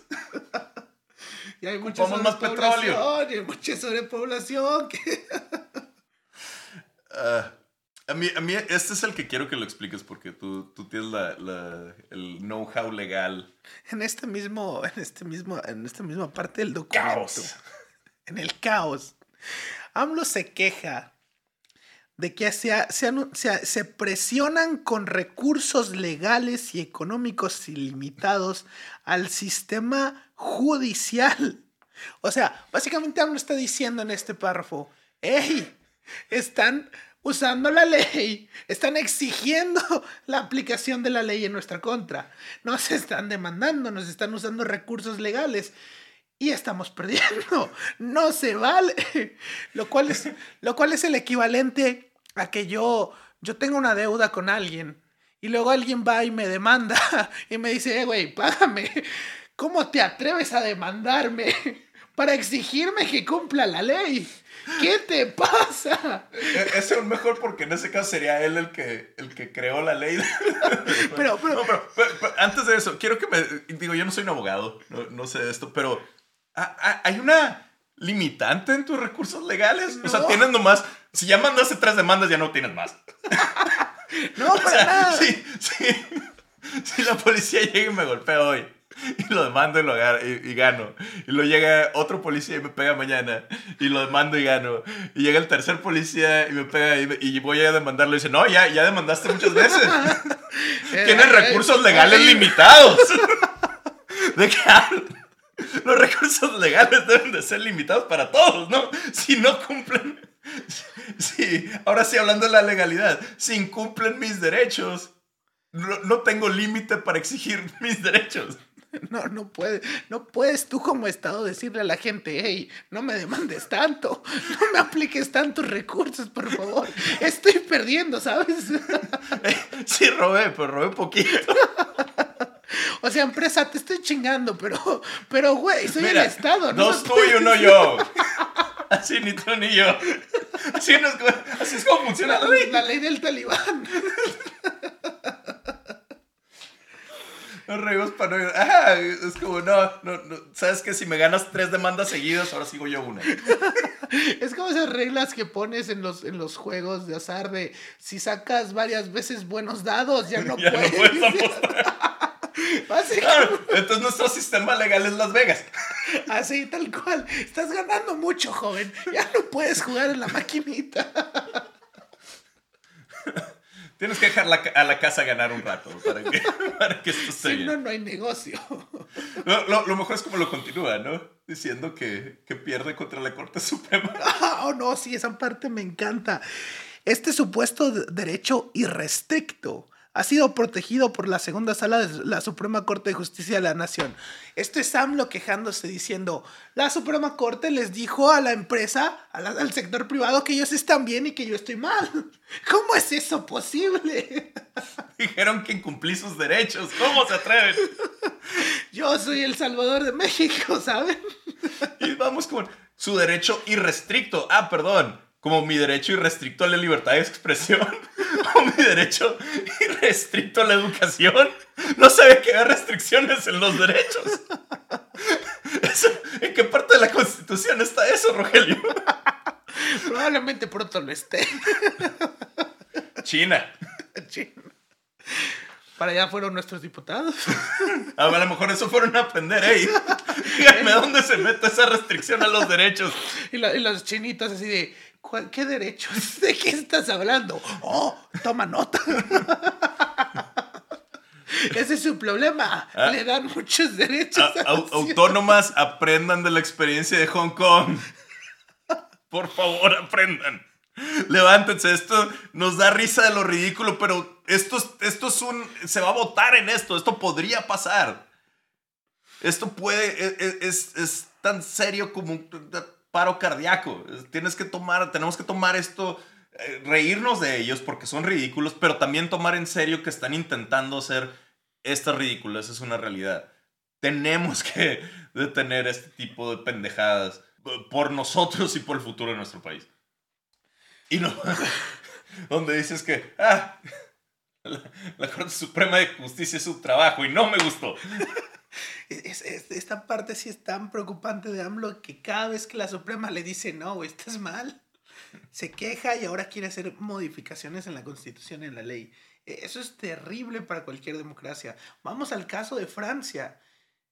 Y hay mucha Ocupamos más petróleo. sobrepoblación, Y hay mucha sobrepoblación. que- [laughs] Ah, a, mí, a mí este es el que quiero que lo expliques porque tú, tú tienes la, la- el know-how legal. En este mismo, en este mismo, en esta misma parte del documento. Caos. En el caos. AMLO se queja de que se, se se- se presionan con recursos legales y económicos ilimitados al sistema judicial. O sea, básicamente AMLO está diciendo en este párrafo, ¡Ey! Están usando la ley, están exigiendo la aplicación de la ley en nuestra contra. Nos están demandando, nos están usando recursos legales y estamos perdiendo. No se vale. Lo cual es, lo cual es el equivalente a que yo, yo tengo una deuda con alguien y luego alguien va y me demanda [laughs] y me dice, eh, güey, págame. ¿Cómo te atreves a demandarme para exigirme que cumpla la ley? ¿Qué te pasa? E- Ese es mejor porque en ese caso sería él el que, el que creó la ley. [laughs] Pero, pero- No, pero- pero- pero antes de eso, quiero que me... Digo, yo no soy un abogado, no, no sé esto, pero ¿ha- ha- ¿hay una limitante en tus recursos legales? O sea, tienes nomás... Si ya mandaste tres demandas, ya no tienes más. [laughs] No, [laughs] O para sea, nada. sí, sí. Si la policía llega y me golpea hoy [laughs] y lo demando y, lo agar- y, y gano. Y luego llega otro policía y me pega mañana y lo demando y gano. Y llega el tercer policía y me pega y, y voy a demandarlo y dice, no, ya, ya demandaste muchas veces. [laughs] Tienes Eh, recursos eh, legales limitados. [laughs] ¿De qué? Los recursos legales deben de ser limitados para todos, ¿no? Si no cumplen... Sí, ahora sí hablando de la legalidad, si incumplen mis derechos, no, no tengo límite para exigir mis derechos. [laughs] No, no puedes, no puedes tú como Estado decirle a la gente, hey, no me demandes tanto, [laughs] no me apliques tantos recursos, por favor, estoy perdiendo, ¿sabes? [laughs] Sí, robé, pero robé poquito. O sea, empresa, te estoy chingando, pero, pero, güey, soy Mira, el Estado, no me es puedes tuyo, no decir- yo. Así ni tú ni yo. Así, no es, como- así es como funciona la ley. La ley del talibán. Nos reímos para no... Ah, es como, no, no, no. Sabes que si me ganas tres demandas seguidas, ahora sigo yo una. [laughs] Es como esas reglas que pones en los, en los juegos de azar de si sacas varias veces buenos dados, ya no [laughs] Ya no puedes. puedes apostar. [laughs] Básicamente, Claro, entonces nuestro sistema legal es Las Vegas. así, tal cual. Estás ganando mucho, joven. Ya no puedes jugar en la maquinita. Tienes que dejar la a la casa ganar un rato para que, [laughs] para que esto esté Si no, no hay negocio. Lo, lo- lo mejor es como lo continúa, ¿no? Diciendo que, que pierde contra la Corte Suprema. [laughs] Oh, no, sí, esa parte me encanta. Este supuesto de- derecho irrestricto ha sido protegido por la segunda sala de la Suprema Corte de Justicia de la Nación. Esto es AMLO quejándose diciendo, la Suprema Corte les dijo a la empresa, a la- al sector privado, que ellos están bien y que yo estoy mal. [laughs] ¿Cómo es eso posible? [laughs] Dijeron que incumplí sus derechos. ¿Cómo se atreven? [laughs] Yo soy el Salvador de México, ¿saben? Y vamos con su derecho irrestricto. Ah, perdón. Como mi derecho irrestricto a la libertad de expresión. [laughs] O mi derecho irrestricto a la educación. No sabía que había restricciones en los derechos. Eso- ¿En qué parte de la Constitución está eso, Rogelio? Probablemente pronto lo esté. China. Chin. Para allá fueron nuestros diputados. A lo mejor eso fueron a aprender, ey. Díganme dónde se mete esa restricción a los derechos. Y, la- y los chinitos así de, "¿Cuál- ¿qué derechos? [laughs] ¿De qué estás hablando? Oh, toma nota. [laughs] Ese es su problema. Ah. Le dan muchos derechos. A- a autónomas, aprendan de la experiencia de Hong Kong. Por favor, aprendan. Levántense, esto nos da risa de lo ridículo, pero esto, es- esto es un... Se va a votar en esto, esto podría pasar. Esto puede... e- e- Es, es tan serio como un paro cardíaco. Es- Tienes que tomar, tenemos que tomar esto, eh, reírnos de ellos porque son ridículos, pero también tomar en serio que están intentando hacer estas ridículas, es una realidad tenemos [laughs] que detener este tipo de pendejadas por nosotros y por el futuro de nuestro país. Y no. [laughs] donde dices que. Ah, [laughs] la, Corte Suprema de Justicia es su trabajo y no me gustó. Es, esta parte sí es tan preocupante de AMLO que cada vez que la Suprema le dice no, estás mal, se queja y ahora quiere hacer modificaciones en la Constitución, en la ley. E, eso es terrible para cualquier democracia. Vamos al caso de Francia.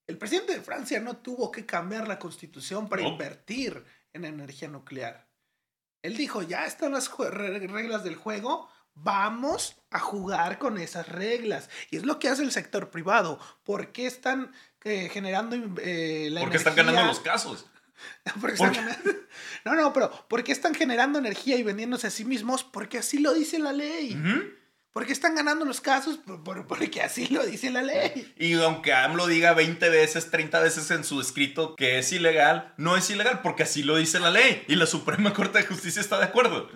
El presidente de Francia no tuvo que cambiar la Constitución para invertir en energía nuclear. Él dijo, ya están las reglas del juego, vamos a jugar con esas reglas. Y es lo que hace el sector privado. ¿Por qué están eh, generando eh, la Porque están ganando los casos. [laughs] No, no, pero ¿por qué están generando energía y vendiéndose a sí mismos? Porque así lo dice la ley. Porque están ganando los casos porque así lo dice la ley. Y aunque AMLO diga 20 veces, 30 veces en su escrito que es ilegal, no es ilegal porque así lo dice la ley. Y la Suprema Corte de Justicia está de acuerdo.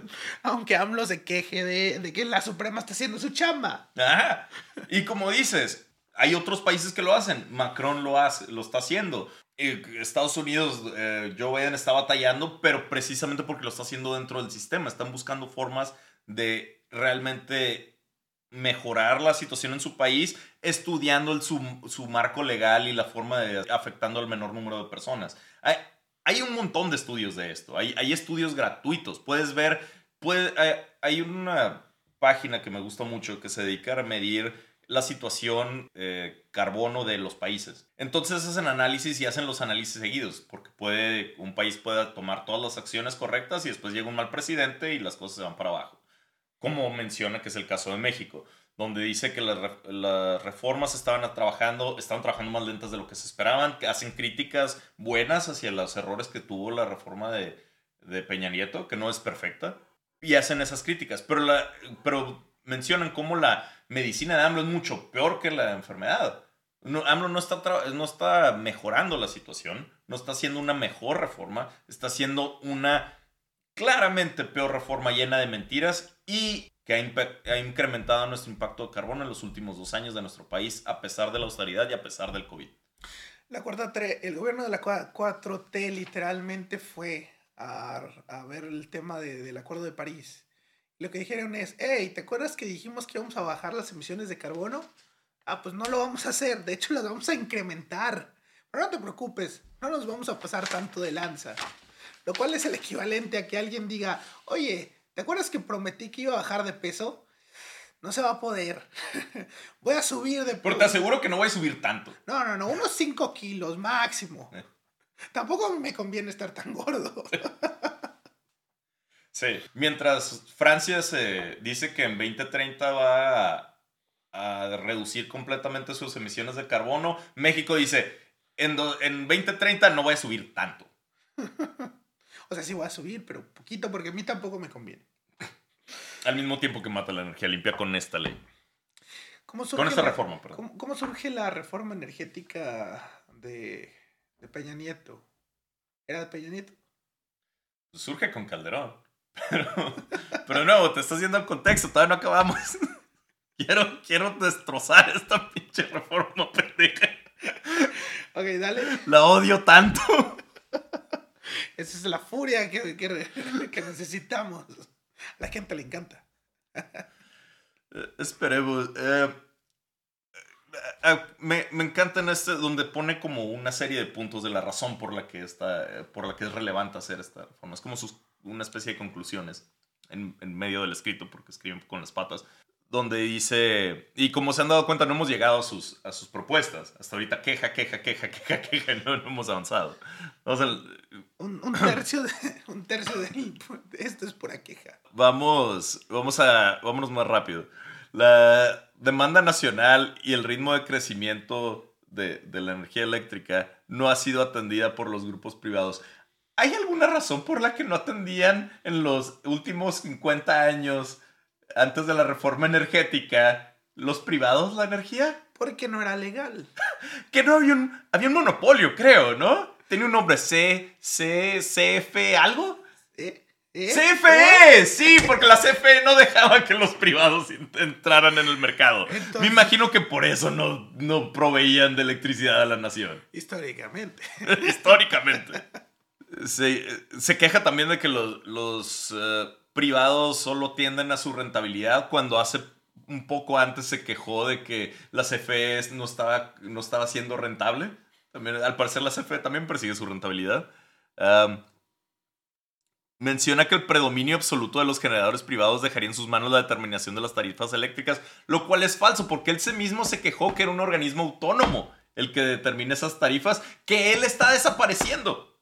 Aunque AMLO se queje de, que la Suprema está haciendo su chamba. Ajá. Y como dices, hay otros países que lo hacen. Macron lo, hace, lo está haciendo. Estados Unidos, eh, Joe Biden está batallando, pero precisamente porque lo está haciendo dentro del sistema. Están buscando formas de realmente mejorar la situación en su país estudiando su, su, marco legal y la forma de afectando al menor número de personas. Hay, hay un montón de estudios de esto, hay, hay estudios gratuitos, puedes ver, hay, una página que me gusta mucho que se dedica a medir la situación eh, carbono de los países. Entonces hacen análisis y hacen los análisis seguidos, porque puede, un país puede tomar todas las acciones correctas y después llega un mal presidente y las cosas se van para abajo como menciona que es el caso de México, donde dice que las, reformas estaban trabajando, estaban trabajando más lentas de lo que se esperaban, que hacen críticas buenas hacia los errores que tuvo la reforma de, Peña Nieto, que no es perfecta, y hacen esas críticas, pero, la, pero mencionan cómo la medicina de AMLO es mucho peor que la enfermedad. AMLO no está, no está mejorando la situación, no está haciendo una mejor reforma, está haciendo una claramente peor reforma llena de mentiras y que ha, incrementado nuestro impacto de carbono en los últimos dos años de nuestro país, a pesar de la austeridad y a pesar del COVID. La cuarta el gobierno de la 4T literalmente fue a, ver el tema del Acuerdo de París. Lo que dijeron es, hey, ¿te acuerdas que dijimos que íbamos a bajar las emisiones de carbono? Ah, pues no lo vamos a hacer, de hecho las vamos a incrementar. Pero no te preocupes, no nos vamos a pasar tanto de lanza. Lo cual es el equivalente a que alguien diga, oye, ¿te acuerdas que prometí que iba a bajar de peso? No se va a poder. [laughs] voy a subir de peso. Pero te aseguro que no voy a subir tanto. No, no, no, unos 5 kilos máximo. Eh. Tampoco me conviene estar tan gordo. [laughs] sí, mientras Francia se dice que en 2030 va a, a reducir completamente sus emisiones de carbono, México dice, en, en 2030 no voy a subir tanto. [laughs] O sea, sí voy a subir, pero poquito porque a mí tampoco me conviene. Al mismo tiempo que mata la energía limpia con esta ley. ¿Cómo con esta reforma, perdón. ¿cómo, surge la reforma energética de, Peña Nieto? ¿Era de Peña Nieto? Surge con Calderón. Pero, pero no, te estás yendo al contexto, todavía no acabamos. [laughs] Quiero, quiero destrozar esta pinche reforma pendeja. Ok, dale. La odio tanto. [laughs] Esa es la furia que, que, necesitamos. A la gente le encanta. Eh, esperemos. Eh, eh, me, me, encanta en este donde pone como una serie de puntos de la razón por la que está, por la que es relevante hacer esta reforma. Es como sus, una especie de conclusiones en, en medio del escrito porque escriben con las patas donde dice, y como se han dado cuenta, no hemos llegado a sus, a sus propuestas. Hasta ahorita queja, queja, queja, queja, queja, no, no hemos avanzado. un, un, tercio de, [laughs] un tercio de, esto es pura queja. Vamos, vamos a, vámonos más rápido. La demanda nacional y el ritmo de crecimiento de, de la energía eléctrica no ha sido atendida por los grupos privados. ¿Hay alguna razón por la que no atendían en los últimos 50 años antes de la reforma energética, los privados la energía? Porque no era legal. [laughs] que no había un, había un monopolio, creo, ¿no? Tenía un nombre C, C, CF, algo. ¿Eh? ¿Eh? CFE, ¿Eh? sí, porque la CFE no dejaba que los privados entraran en el mercado. Me imagino que por eso no, no proveían de electricidad a la nación. Históricamente. [laughs] Históricamente. Se, se, queja también de que los, los privados solo tienden a su rentabilidad cuando hace un poco antes se quejó de que la CFE no estaba, no estaba siendo rentable. También, al parecer la CFE también persigue su rentabilidad. menciona que el predominio absoluto de los generadores privados dejaría en sus manos la determinación de las tarifas eléctricas, lo cual es falso porque él mismo se quejó que era un organismo autónomo el que determina esas tarifas, que él está desapareciendo.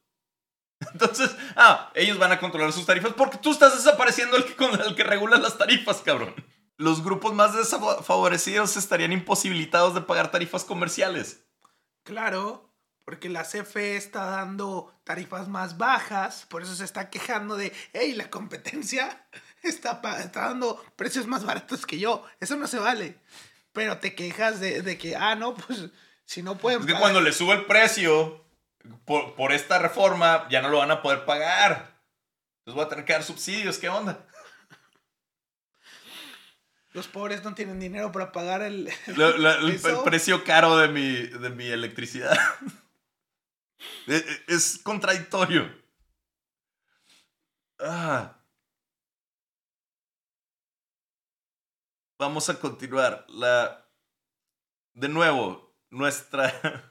Entonces, ah, ellos van a controlar sus tarifas porque tú estás desapareciendo el que, el que regula las tarifas, cabrón. Los grupos más desfavorecidos estarían imposibilitados de pagar tarifas comerciales. Claro, porque la CFE está dando tarifas más bajas, por eso se está quejando de, hey, la competencia está, está dando precios más baratos que yo. Eso no se vale. Pero te quejas de, de que, ah, no, pues si no pueden... Es que cuando le sube el precio por, por esta reforma, ya no lo van a poder pagar. Entonces voy a tener que dar subsidios, ¿qué onda? Los pobres no tienen dinero para pagar el, el, [laughs] precio caro de mi, de mi electricidad. [laughs] E, e, es, contradictorio. Ah. Vamos a continuar. La. De nuevo, nuestra. [laughs]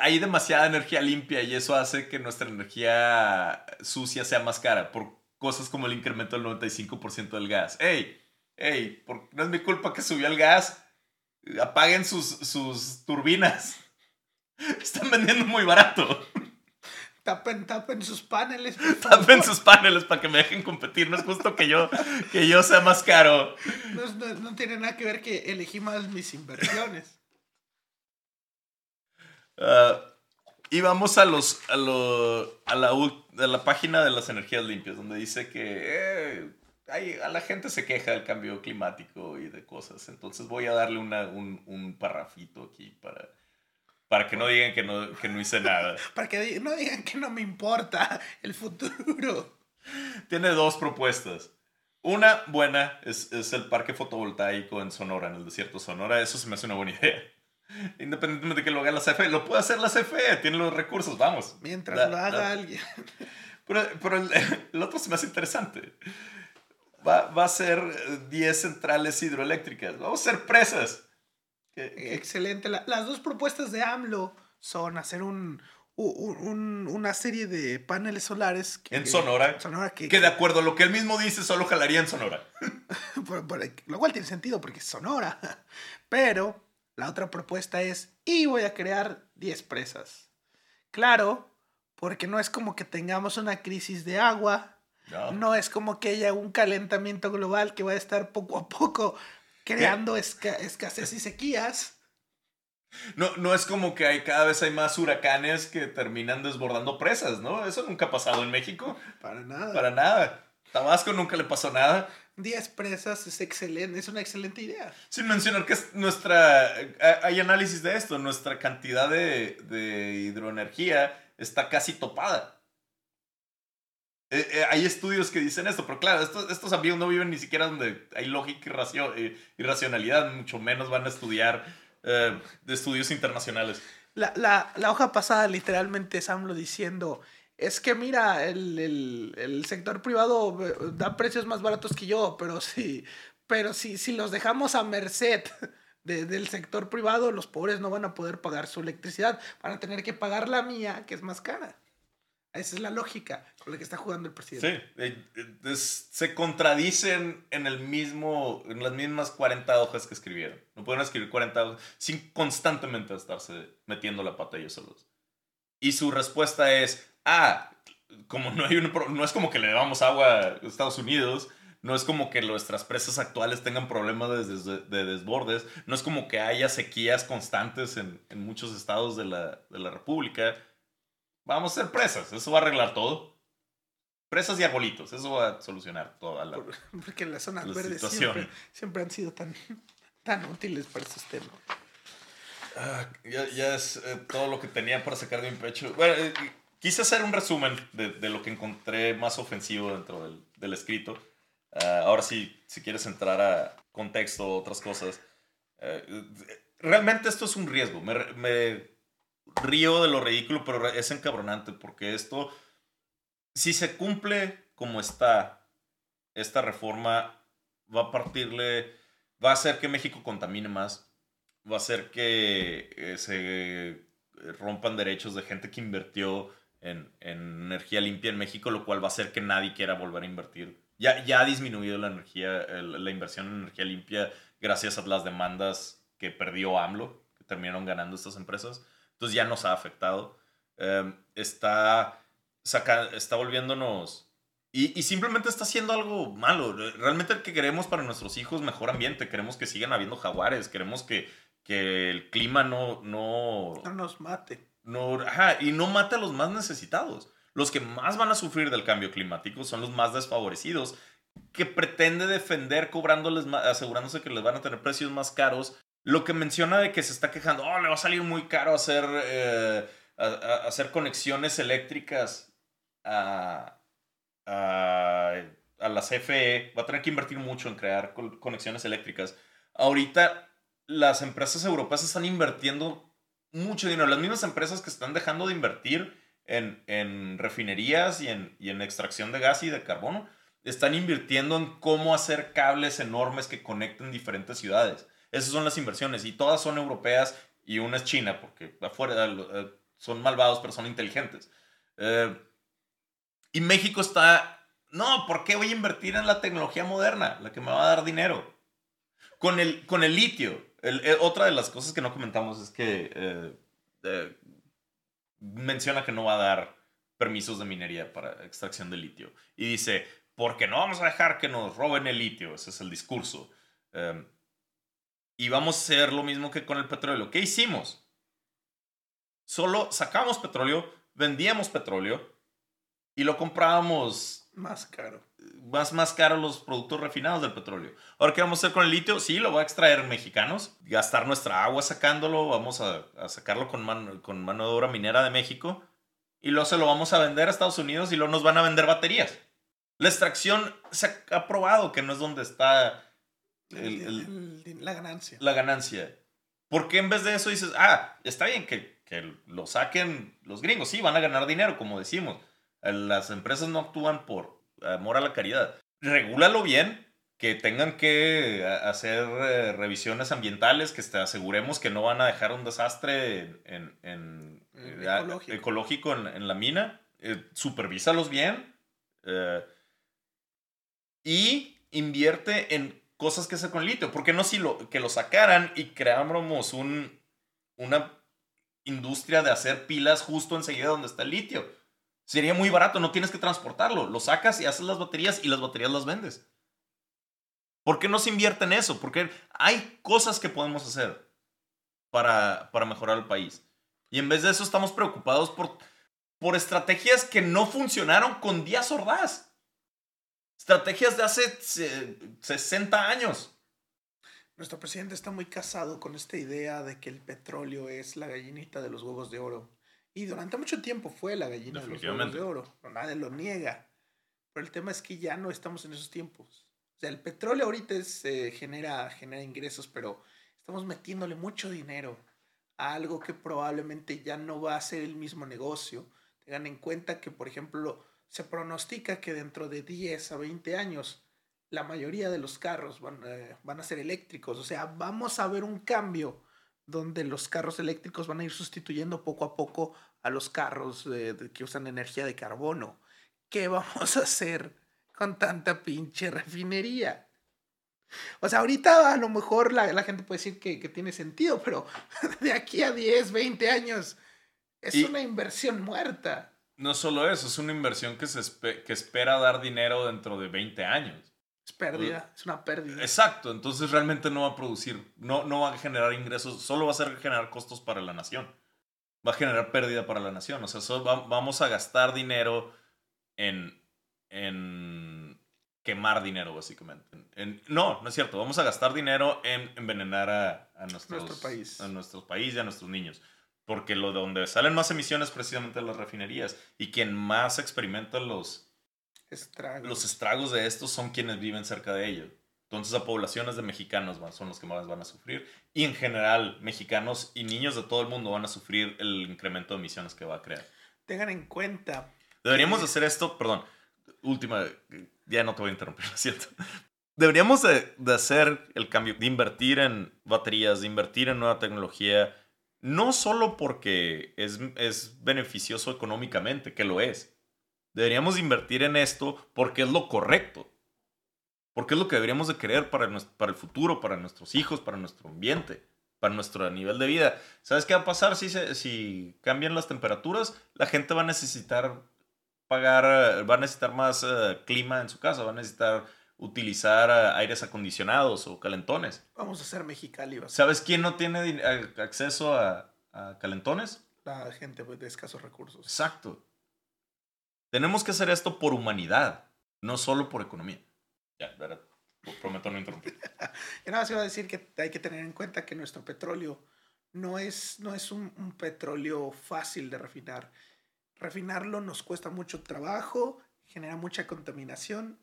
Hay demasiada energía limpia y eso hace que nuestra energía sucia sea más cara. Por cosas como el incremento del 95% del gas. ¡Ey! ¡Ey! No es mi culpa que subió el gas. Apaguen sus, sus turbinas. [laughs] Están vendiendo muy barato. [laughs] Tapen, tapen sus paneles. [laughs] Tapen sus paneles para que me dejen competir. No es justo que yo, que yo sea más caro. No, tiene nada que ver que elegí más mis inversiones. Uh, y vamos a los a, a, la, la, página de las energías limpias, donde dice que eh, a la gente se queja del cambio climático y de cosas. Entonces voy a darle una, un, un parrafito aquí para, para que no digan que no, que no hice nada. [laughs] para que no digan que no me importa el futuro. Tiene dos propuestas. Una buena es, es el parque fotovoltaico en Sonora, en el desierto de Sonora. Eso se me hace una buena idea. Independientemente de que lo haga la CFE, lo puede hacer la CFE, tiene los recursos, vamos. Mientras lo haga alguien. [laughs] Pero, el, otro se me hace interesante. Va, va a ser 10 centrales hidroeléctricas, vamos a ser presas. Excelente. las dos propuestas de AMLO son hacer un, un, una serie de paneles solares. en Sonora. que, que, de acuerdo a lo que él mismo dice, solo jalaría en Sonora. [laughs] lo cual tiene sentido porque es Sonora. [laughs] Pero la otra propuesta es, y voy a crear 10 presas. Claro, porque no es como que tengamos una crisis de agua, no, es como que haya un calentamiento global que va a estar poco a poco creando escasez y sequías. No, no es como que hay, cada vez hay más huracanes que terminan desbordando presas, ¿no? Eso nunca ha pasado en México. Para nada. Para nada. Tabasco nunca le pasó nada. 10 presas es excelente, es una excelente idea. Sin mencionar que es nuestra, hay análisis de esto, nuestra cantidad de, de hidroenergía está casi topada. Eh, eh, hay estudios que dicen esto, pero claro, estos, estos amigos no viven ni siquiera donde hay lógica y, eh, racionalidad, mucho menos van a estudiar de estudios internacionales. La, la, la hoja pasada literalmente es AMLO diciendo, es que mira, el, sector privado eh, da precios más baratos que yo, pero sí, pero si, si los dejamos a merced del sector privado, los pobres no van a poder pagar su electricidad, van a tener que pagar la mía, que es más cara. Esa es la lógica con la que está jugando el presidente. Sí, eh, eh, se contradicen en, el mismo, en las mismas 40 hojas que escribieron. No pueden escribir 40 hojas sin constantemente estarse metiendo la pata ellos solos. Y su respuesta es, ah, como no hay un, no es como que le damos agua a Estados Unidos, no es como que nuestras presas actuales tengan problemas de, de, desbordes, no es como que haya sequías constantes en, en muchos estados de la, de la, República. Vamos a ser presas, eso va a arreglar todo. Presas y arbolitos, eso va a solucionar toda la [laughs] Porque las zonas verdes siempre, siempre, han sido tan, [laughs] tan útiles para el sistema. Ah, ya, ya, es eh, todo lo que tenía para sacar de mi pecho. Bueno, eh, Quise hacer un resumen de, lo que encontré más ofensivo dentro del, escrito. Ah, ahora sí, si quieres entrar a contexto otras cosas. Eh, realmente esto es un riesgo. Me, me, río de lo ridículo, pero es encabronante porque esto si se cumple como está esta reforma, va a partirle, va a hacer que México contamine más, va a hacer que eh, se rompan derechos de gente que invirtió en, en, energía limpia en México, lo cual va a hacer que nadie quiera volver a invertir. Ya, ya ha disminuido la, energía, la inversión en energía limpia gracias a las demandas que perdió AMLO, que terminaron ganando estas empresas. Entonces ya nos ha afectado. Em, está, saca, está volviéndonos... Y, y, simplemente está haciendo algo malo. Realmente el que queremos para nuestros hijos mejor ambiente. Queremos que sigan habiendo jaguares. Queremos que, que el clima no, no... No nos mate. Y no mate a los más necesitados. Los que más van a sufrir del cambio climático son los más desfavorecidos, que pretende defender cobrándoles asegurándose que les van a tener precios más caros. Lo que menciona de que se está quejando, oh, le va a salir muy caro hacer, eh, hacer conexiones eléctricas a, a, a la CFE, va a tener que invertir mucho en crear conexiones eléctricas. Ahorita las empresas europeas están invirtiendo mucho dinero. Las mismas empresas que están dejando de invertir en, en refinerías y en, y en, extracción de gas y de carbono, están invirtiendo en cómo hacer cables enormes que conecten diferentes ciudades. Esas son las inversiones y todas son europeas y una es China, porque afuera eh, son malvados, pero son inteligentes. Eh, y México está, no, ¿por qué voy a invertir en la tecnología moderna, la que me va a dar dinero? Con el, con el litio, eh, otra de las cosas que no comentamos es que eh, eh, menciona que no va a dar permisos de minería para extracción de litio. Y dice, porque no vamos a dejar que nos roben el litio. Ese es el discurso. Em, y vamos a hacer lo mismo que con el petróleo. ¿Qué hicimos? Solo sacamos petróleo, vendíamos petróleo y lo comprábamos más caro más, más caro los productos refinados del petróleo. Ahora, ¿qué vamos a hacer con el litio? Sí, lo va a extraer mexicanos, gastar nuestra agua sacándolo, vamos a, a sacarlo con mano, con mano de obra minera de México y luego se lo vamos a vender a Estados Unidos y luego nos van a vender baterías. La extracción se ha probado que no es donde está la ganancia. La ganancia. ¿Por qué en vez de eso dices, ah, está bien que, que lo saquen los gringos? Sí, van a ganar dinero, como decimos. Las empresas no actúan por, amor a la caridad. Regúlalo bien, que tengan que hacer eh, revisiones ambientales, que te aseguremos que no van a dejar un desastre en, en, eh, ecológico, en, la mina. Eh, supervísalos bien. y invierte en cosas que hacer con litio. porque no si lo, que lo sacaran y creáramos un, una industria de hacer pilas justo enseguida donde está el litio? Sería muy barato, no tienes que transportarlo. Lo sacas y haces las baterías y las baterías las vendes. ¿Por qué no se invierte en eso? Porque hay cosas que podemos hacer para, para mejorar el país. Y en vez de eso estamos preocupados por, por estrategias que no funcionaron con Díaz Ordaz. Estrategias de hace 60 años. Nuestro presidente está muy casado con esta idea de que el petróleo es la gallinita de los huevos de oro. Y durante mucho tiempo fue la gallina de los huevos de oro. nadie lo niega. Pero el tema es que ya no estamos en esos tiempos. O sea, el petróleo ahorita es, eh, genera, genera ingresos, pero estamos metiéndole mucho dinero a algo que probablemente ya no va a ser el mismo negocio. Tengan en cuenta que, por ejemplo, se pronostica que dentro de 10 a 20 años la mayoría de los carros van, eh, van a ser eléctricos. O sea, vamos a ver un cambio donde los carros eléctricos van a ir sustituyendo poco a poco a los carros que usan energía de carbono. ¿Qué [laughs] vamos a hacer con tanta pinche refinería? O sea, ahorita a lo mejor la, la gente puede decir que, que, tiene sentido, pero [laughs] de aquí a 10, 20 años es una inversión muerta. No solo eso, es una inversión que, se que espera dar dinero dentro de 20 años. Es pérdida, es una pérdida. Exacto, entonces realmente no va a producir, no, no va a generar ingresos, solo va a ser generar costos para la nación. Va a generar pérdida para la nación. O sea, vamos a gastar dinero en, en quemar dinero, básicamente. no, no es cierto. Vamos a gastar dinero en envenenar a, a nuestros, Nuestro país. a nuestro país y a nuestros niños. Porque lo de donde salen más emisiones precisamente las refinerías. Y quien más experimenta los, los estragos de estos son quienes viven cerca de ellos. Entonces a poblaciones de mexicanos son los que más van a sufrir. Y en general, mexicanos y niños de todo el mundo van a sufrir el incremento de emisiones que va a crear. Tengan en cuenta Deberíamos hacer esto, perdón, última, ya no te voy a interrumpir, [laughs] lo siento. Deberíamos de, de, hacer el cambio, de invertir en baterías, de invertir en nueva tecnología, no solo porque es, es beneficioso económicamente, que lo es. Deberíamos invertir en esto porque es lo correcto. Porque es lo que deberíamos de querer para, para el futuro, para nuestros hijos, para nuestro ambiente, para nuestro nivel de vida. ¿Sabes qué va a pasar si, si cambian las temperaturas? La gente va a necesitar pagar, va a necesitar más uh, clima en su casa, va a necesitar utilizar uh, aires acondicionados o calentones. Vamos a hacer Mexicali. ¿Sabes quién no tiene acceso a, a calentones? La gente de escasos recursos. Exacto. Tenemos que hacer esto por humanidad, no solo por economía. Ya, verdad. Prometo no interrumpir. [laughs] Yo nada más iba a decir que hay que tener en cuenta que nuestro petróleo no es, no es un, un petróleo fácil de refinar. Refinarlo nos cuesta mucho trabajo, genera mucha contaminación.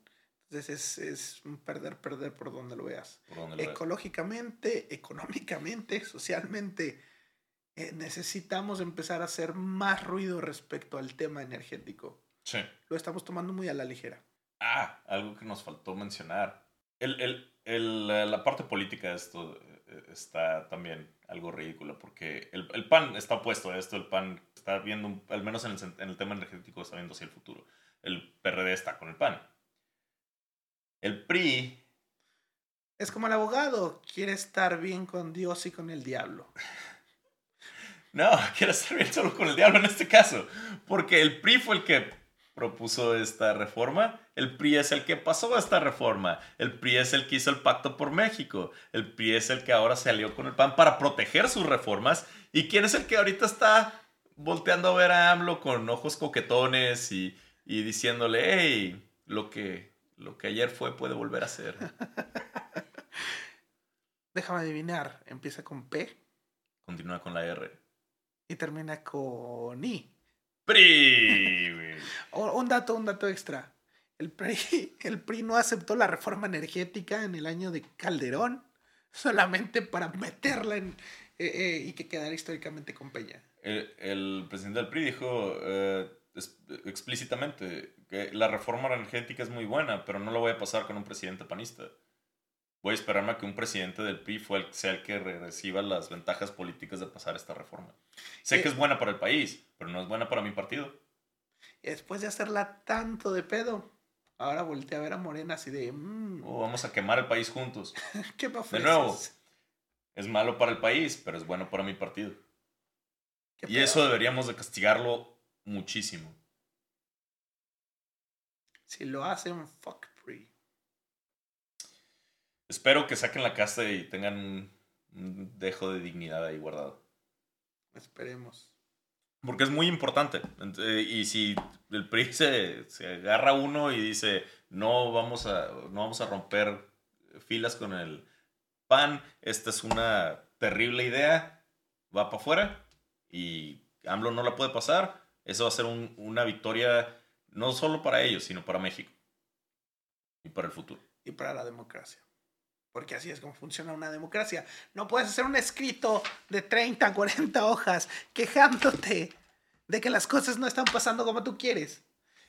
Entonces es, es un perder, perder por donde lo veas. Por donde lo Ecológicamente, veas. económicamente, [laughs] socialmente, eh, necesitamos empezar a hacer más ruido respecto al tema energético. Sí. Lo estamos tomando muy a la ligera. Ah, algo que nos faltó mencionar. El, el, el, la parte política de esto eh, está también algo ridícula porque el, el, PAN está opuesto a esto, el PAN está viendo, al menos en el, en el tema energético, está viendo hacia el futuro. El PRD está con el PAN. El PRI... Es como el abogado, quiere estar bien con Dios y con el diablo. [laughs] No, quiere estar bien solo con el diablo en este caso, porque el PRI fue el que propuso esta reforma. El PRI es el que pasó esta reforma. El PRI es el que hizo el pacto por México. El PRI es el que ahora se alió con el PAN para proteger sus reformas. ¿Y quién es el que ahorita está volteando a ver a AMLO con ojos coquetones y, y diciéndole, hey, lo que, lo que ayer fue puede volver a ser? [laughs] Déjame adivinar, empieza con P. Continúa con la R. Y termina con I. PRI. un dato, un dato extra. El PRI, [laughs] el PRI no aceptó la reforma energética en el año de Calderón solamente para meterla en, eh, eh, y que quedara históricamente con Peña. El, el presidente del PRI dijo eh, explícitamente que la reforma energética es muy buena, pero no lo voy a pasar con un presidente panista voy a esperarme a que un presidente del PRI fue el, sea el que reciba las ventajas políticas de pasar esta reforma. Sé Eh, que es buena para el país, pero no es buena para mi partido. Y después de hacerla tanto de pedo, ahora volteé a ver a Morena así de... mm, O vamos a quemar el país juntos. [laughs] ¿Qué De nuevo, es malo para el país, pero es bueno para mi partido. ¿Qué Y eso deberíamos de castigarlo muchísimo. Si lo hacen, fuck. Espero que saquen la casa y tengan un, dejo de dignidad ahí guardado. Esperemos. Porque es muy importante. Eh, Y si el PRI se, se agarra uno y dice, no vamos, a, no vamos a romper filas con el PAN, esta es una terrible idea, va para afuera y AMLO no la puede pasar, eso va a ser un- una victoria no solo para ellos, sino para México y para el futuro. Y para la democracia. Porque así es como funciona una democracia. No puedes hacer un escrito de 30, 40 hojas quejándote de que las cosas no están pasando como tú quieres.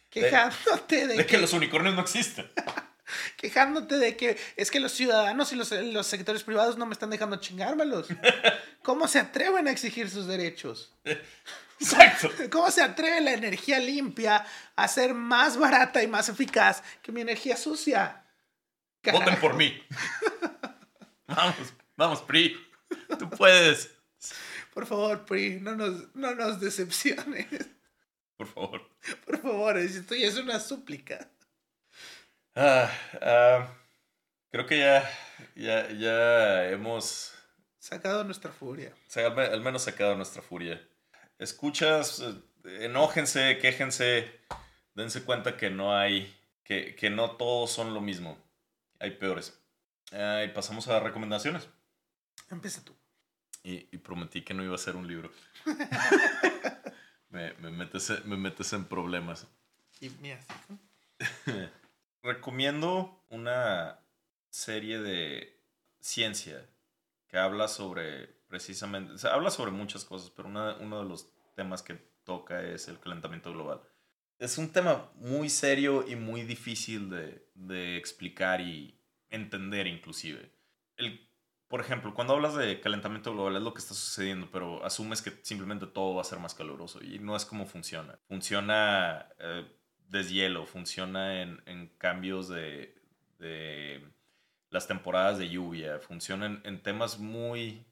Quejándote de, De que los unicornios no existen. [laughs] quejándote de que es que los ciudadanos y los, los sectores privados no me están dejando chingármelos. ¿Cómo se atreven a exigir sus derechos? Exacto. [laughs] ¿Cómo se atreve la energía limpia a ser más barata y más eficaz que mi energía sucia? Voten por mí. Vamos, vamos, PRI. Tú puedes. Por favor, PRI, no nos, no nos decepciones. Por favor. Por favor, esto ya es una súplica. Ah, ah, creo que ya, ya, ya hemos Sacado nuestra furia. al menos sacado nuestra furia. Escuchas, eh, enójense, quéjense, dense cuenta que no hay, que, que no todos son lo mismo. Hay peores. Ah, y pasamos a recomendaciones. Empieza tú. Y, y prometí que no iba a ser un libro. [laughs] me, me, metes, me metes en problemas. Y mira, [laughs] Recomiendo una serie de ciencia que habla sobre precisamente, o sea, habla sobre muchas cosas, pero una- uno de los temas que toca es el calentamiento global. Es un tema muy serio y muy difícil de, de explicar y entender inclusive. El, por ejemplo, cuando hablas de calentamiento global es lo que está sucediendo, pero asumes que simplemente todo va a ser más caluroso y no es como funciona. Funciona eh, deshielo, funciona en, en cambios de, de, las temporadas de lluvia, funciona en, en temas muy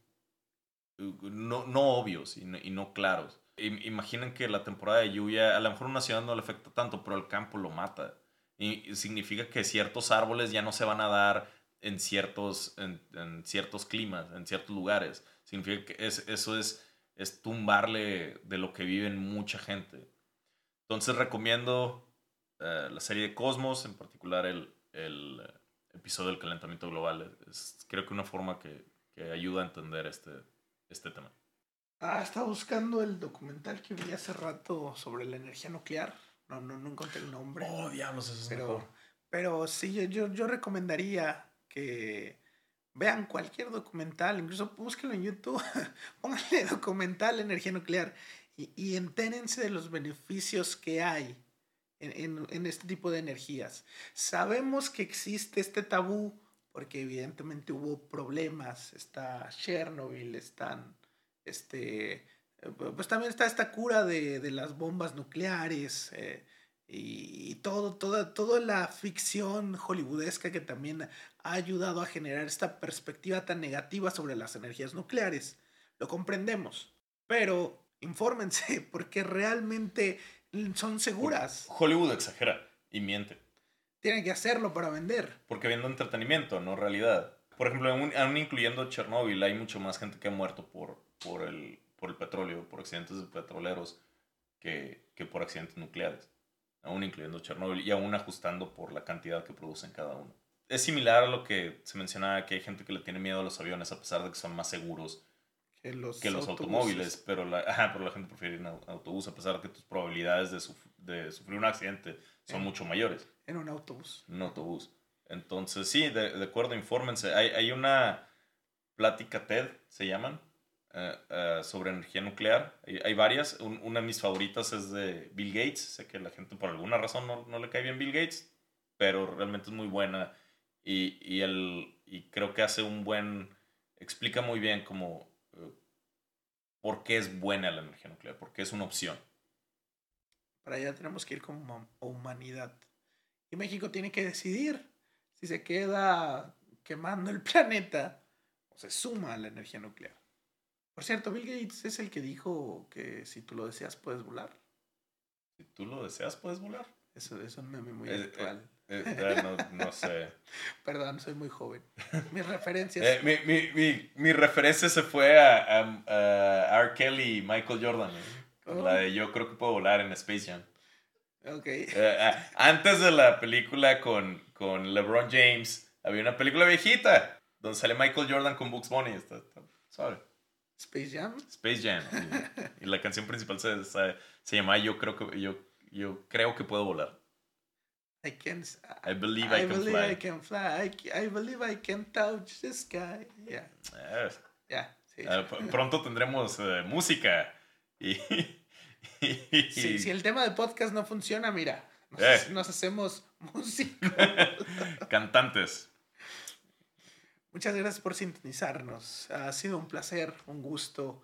no, no obvios y no, y no claros. Imaginen que la temporada de lluvia, a lo mejor una ciudad no le afecta tanto, pero el campo lo mata. Y significa que ciertos árboles ya no se van a dar en ciertos, en, en ciertos climas, en ciertos lugares. Significa que es, eso es, es tumbarle de lo que viven mucha gente. Entonces recomiendo uh, la serie de Cosmos, en particular el, el episodio del calentamiento global. Es, creo que una forma que, que ayuda a entender este, este tema. Ah, estaba buscando el documental que vi hace rato sobre la energía nuclear. No, no, no encontré el nombre. Oh, diablos, eso es pero, mejor. pero sí, yo, yo, recomendaría que vean cualquier documental, incluso búsquenlo en YouTube, [laughs] pónganle documental energía nuclear y, y entérense de los beneficios que hay en, en, en este tipo de energías. Sabemos que existe este tabú porque evidentemente hubo problemas, está Chernobyl, están, este, pues también está esta cura de, de las bombas nucleares eh, y, y, todo, toda, toda la ficción hollywoodesca que también ha ayudado a generar esta perspectiva tan negativa sobre las energías nucleares. Lo comprendemos, pero infórmense [laughs] porque realmente son seguras. Hollywood exagera y miente. Tienen que hacerlo para vender. Porque viendo entretenimiento, no realidad. Por ejemplo, aún, aún incluyendo Chernobyl, hay mucho más gente que ha muerto por, por, el, por el petróleo, por accidentes petroleros, que, que por accidentes nucleares. Aún incluyendo Chernobyl y aún ajustando por la cantidad que producen cada uno. Es similar a lo que se mencionaba, que hay gente que le tiene miedo a los aviones a pesar de que son más seguros Que los, que los automóviles, pero la, ajá, pero la gente prefiere ir en au- autobús a pesar de que tus probabilidades de, suf- de sufrir un accidente son Eh. mucho mayores En un autobús. en un autobús. Entonces, sí, de, de acuerdo, infórmense. Hay, hay una plática TED, se llaman, eh, eh, sobre energía nuclear. Hay, varias. Un- una de mis favoritas es de Bill Gates. Sé que la gente por alguna razón no, no le cae bien Bill Gates, pero realmente es muy buena. Y, y, el, y creo que hace un buen... Explica muy bien como... eh, por qué es buena la energía nuclear, por qué es una opción. Para allá tenemos que ir como huma- humanidad. Y México tiene que decidir si se queda quemando el [laughs] planeta o se suma a la energía nuclear. Por cierto, Bill Gates es el que dijo que si tú lo deseas puedes volar. Si tú lo deseas, puedes volar. Eso es un meme muy Eh, eh, actual. Eh, eh, no, no sé. [laughs] Perdón, soy muy joven. [laughs] Mis referencias. Eh, mi, mi, mi, mi referencia se fue a, a, a R. Kelly y Michael Jordan. ¿eh? Oh. La de Yo creo que puedo volar en Space Jam. ok. Eh, antes de la película con, con LeBron James, había una película viejita donde sale Michael Jordan con Bugs Bunny. Está. Space Jam. Space Jam. Y, y la canción principal se, se, se llama Yo creo que, yo, yo creo que puedo volar. I can. I believe I, I can believe fly. I can fly. I, believe I can touch the sky. Sí. eh, pr- pronto tendremos eh, música. [laughs] Y, y- Si, si el tema de podcast no funciona, mira, nos, Eh. nos hacemos músicos. [laughs] cantantes. Muchas gracias por sintonizarnos. Ha sido un placer, un gusto.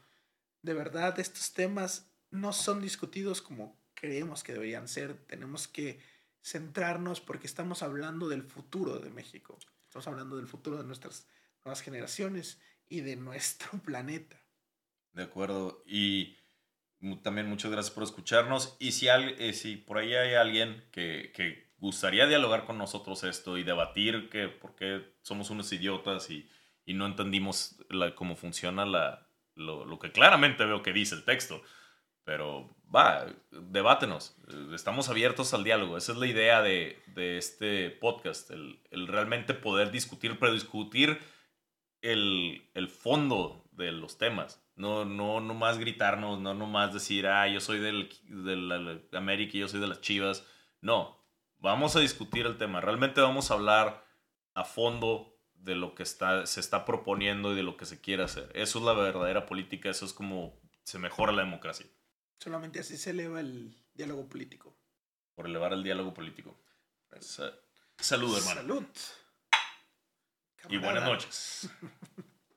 De verdad, estos temas no son discutidos como creemos que deberían ser. Tenemos que centrarnos porque estamos hablando del futuro de México. Estamos hablando del futuro de nuestras nuevas generaciones y de nuestro [laughs] planeta. De acuerdo. Y también muchas gracias por escucharnos. Y si, eh, si por ahí hay alguien que gustaría dialogar con nosotros esto y debatir que por qué somos unos idiotas y, y no entendimos la- cómo funciona la, lo, lo que claramente veo que dice el texto. Pero va, debátenos. Estamos abiertos al diálogo. Esa es la idea de, de este podcast. El, el realmente poder discutir, pero discutir el, el fondo de los temas. No, no, no más gritarnos, no nomás decir, ah, yo soy del, del América y yo soy de las Chivas. No, vamos a discutir el tema. Realmente vamos a hablar a fondo de lo que está, se está proponiendo y de lo que se quiere hacer. Eso es la verdadera política, eso es como se mejora la democracia. Solamente así se eleva el diálogo político. por elevar el diálogo político. Sa- salud, hermano. Salud. Y buenas noches. [laughs]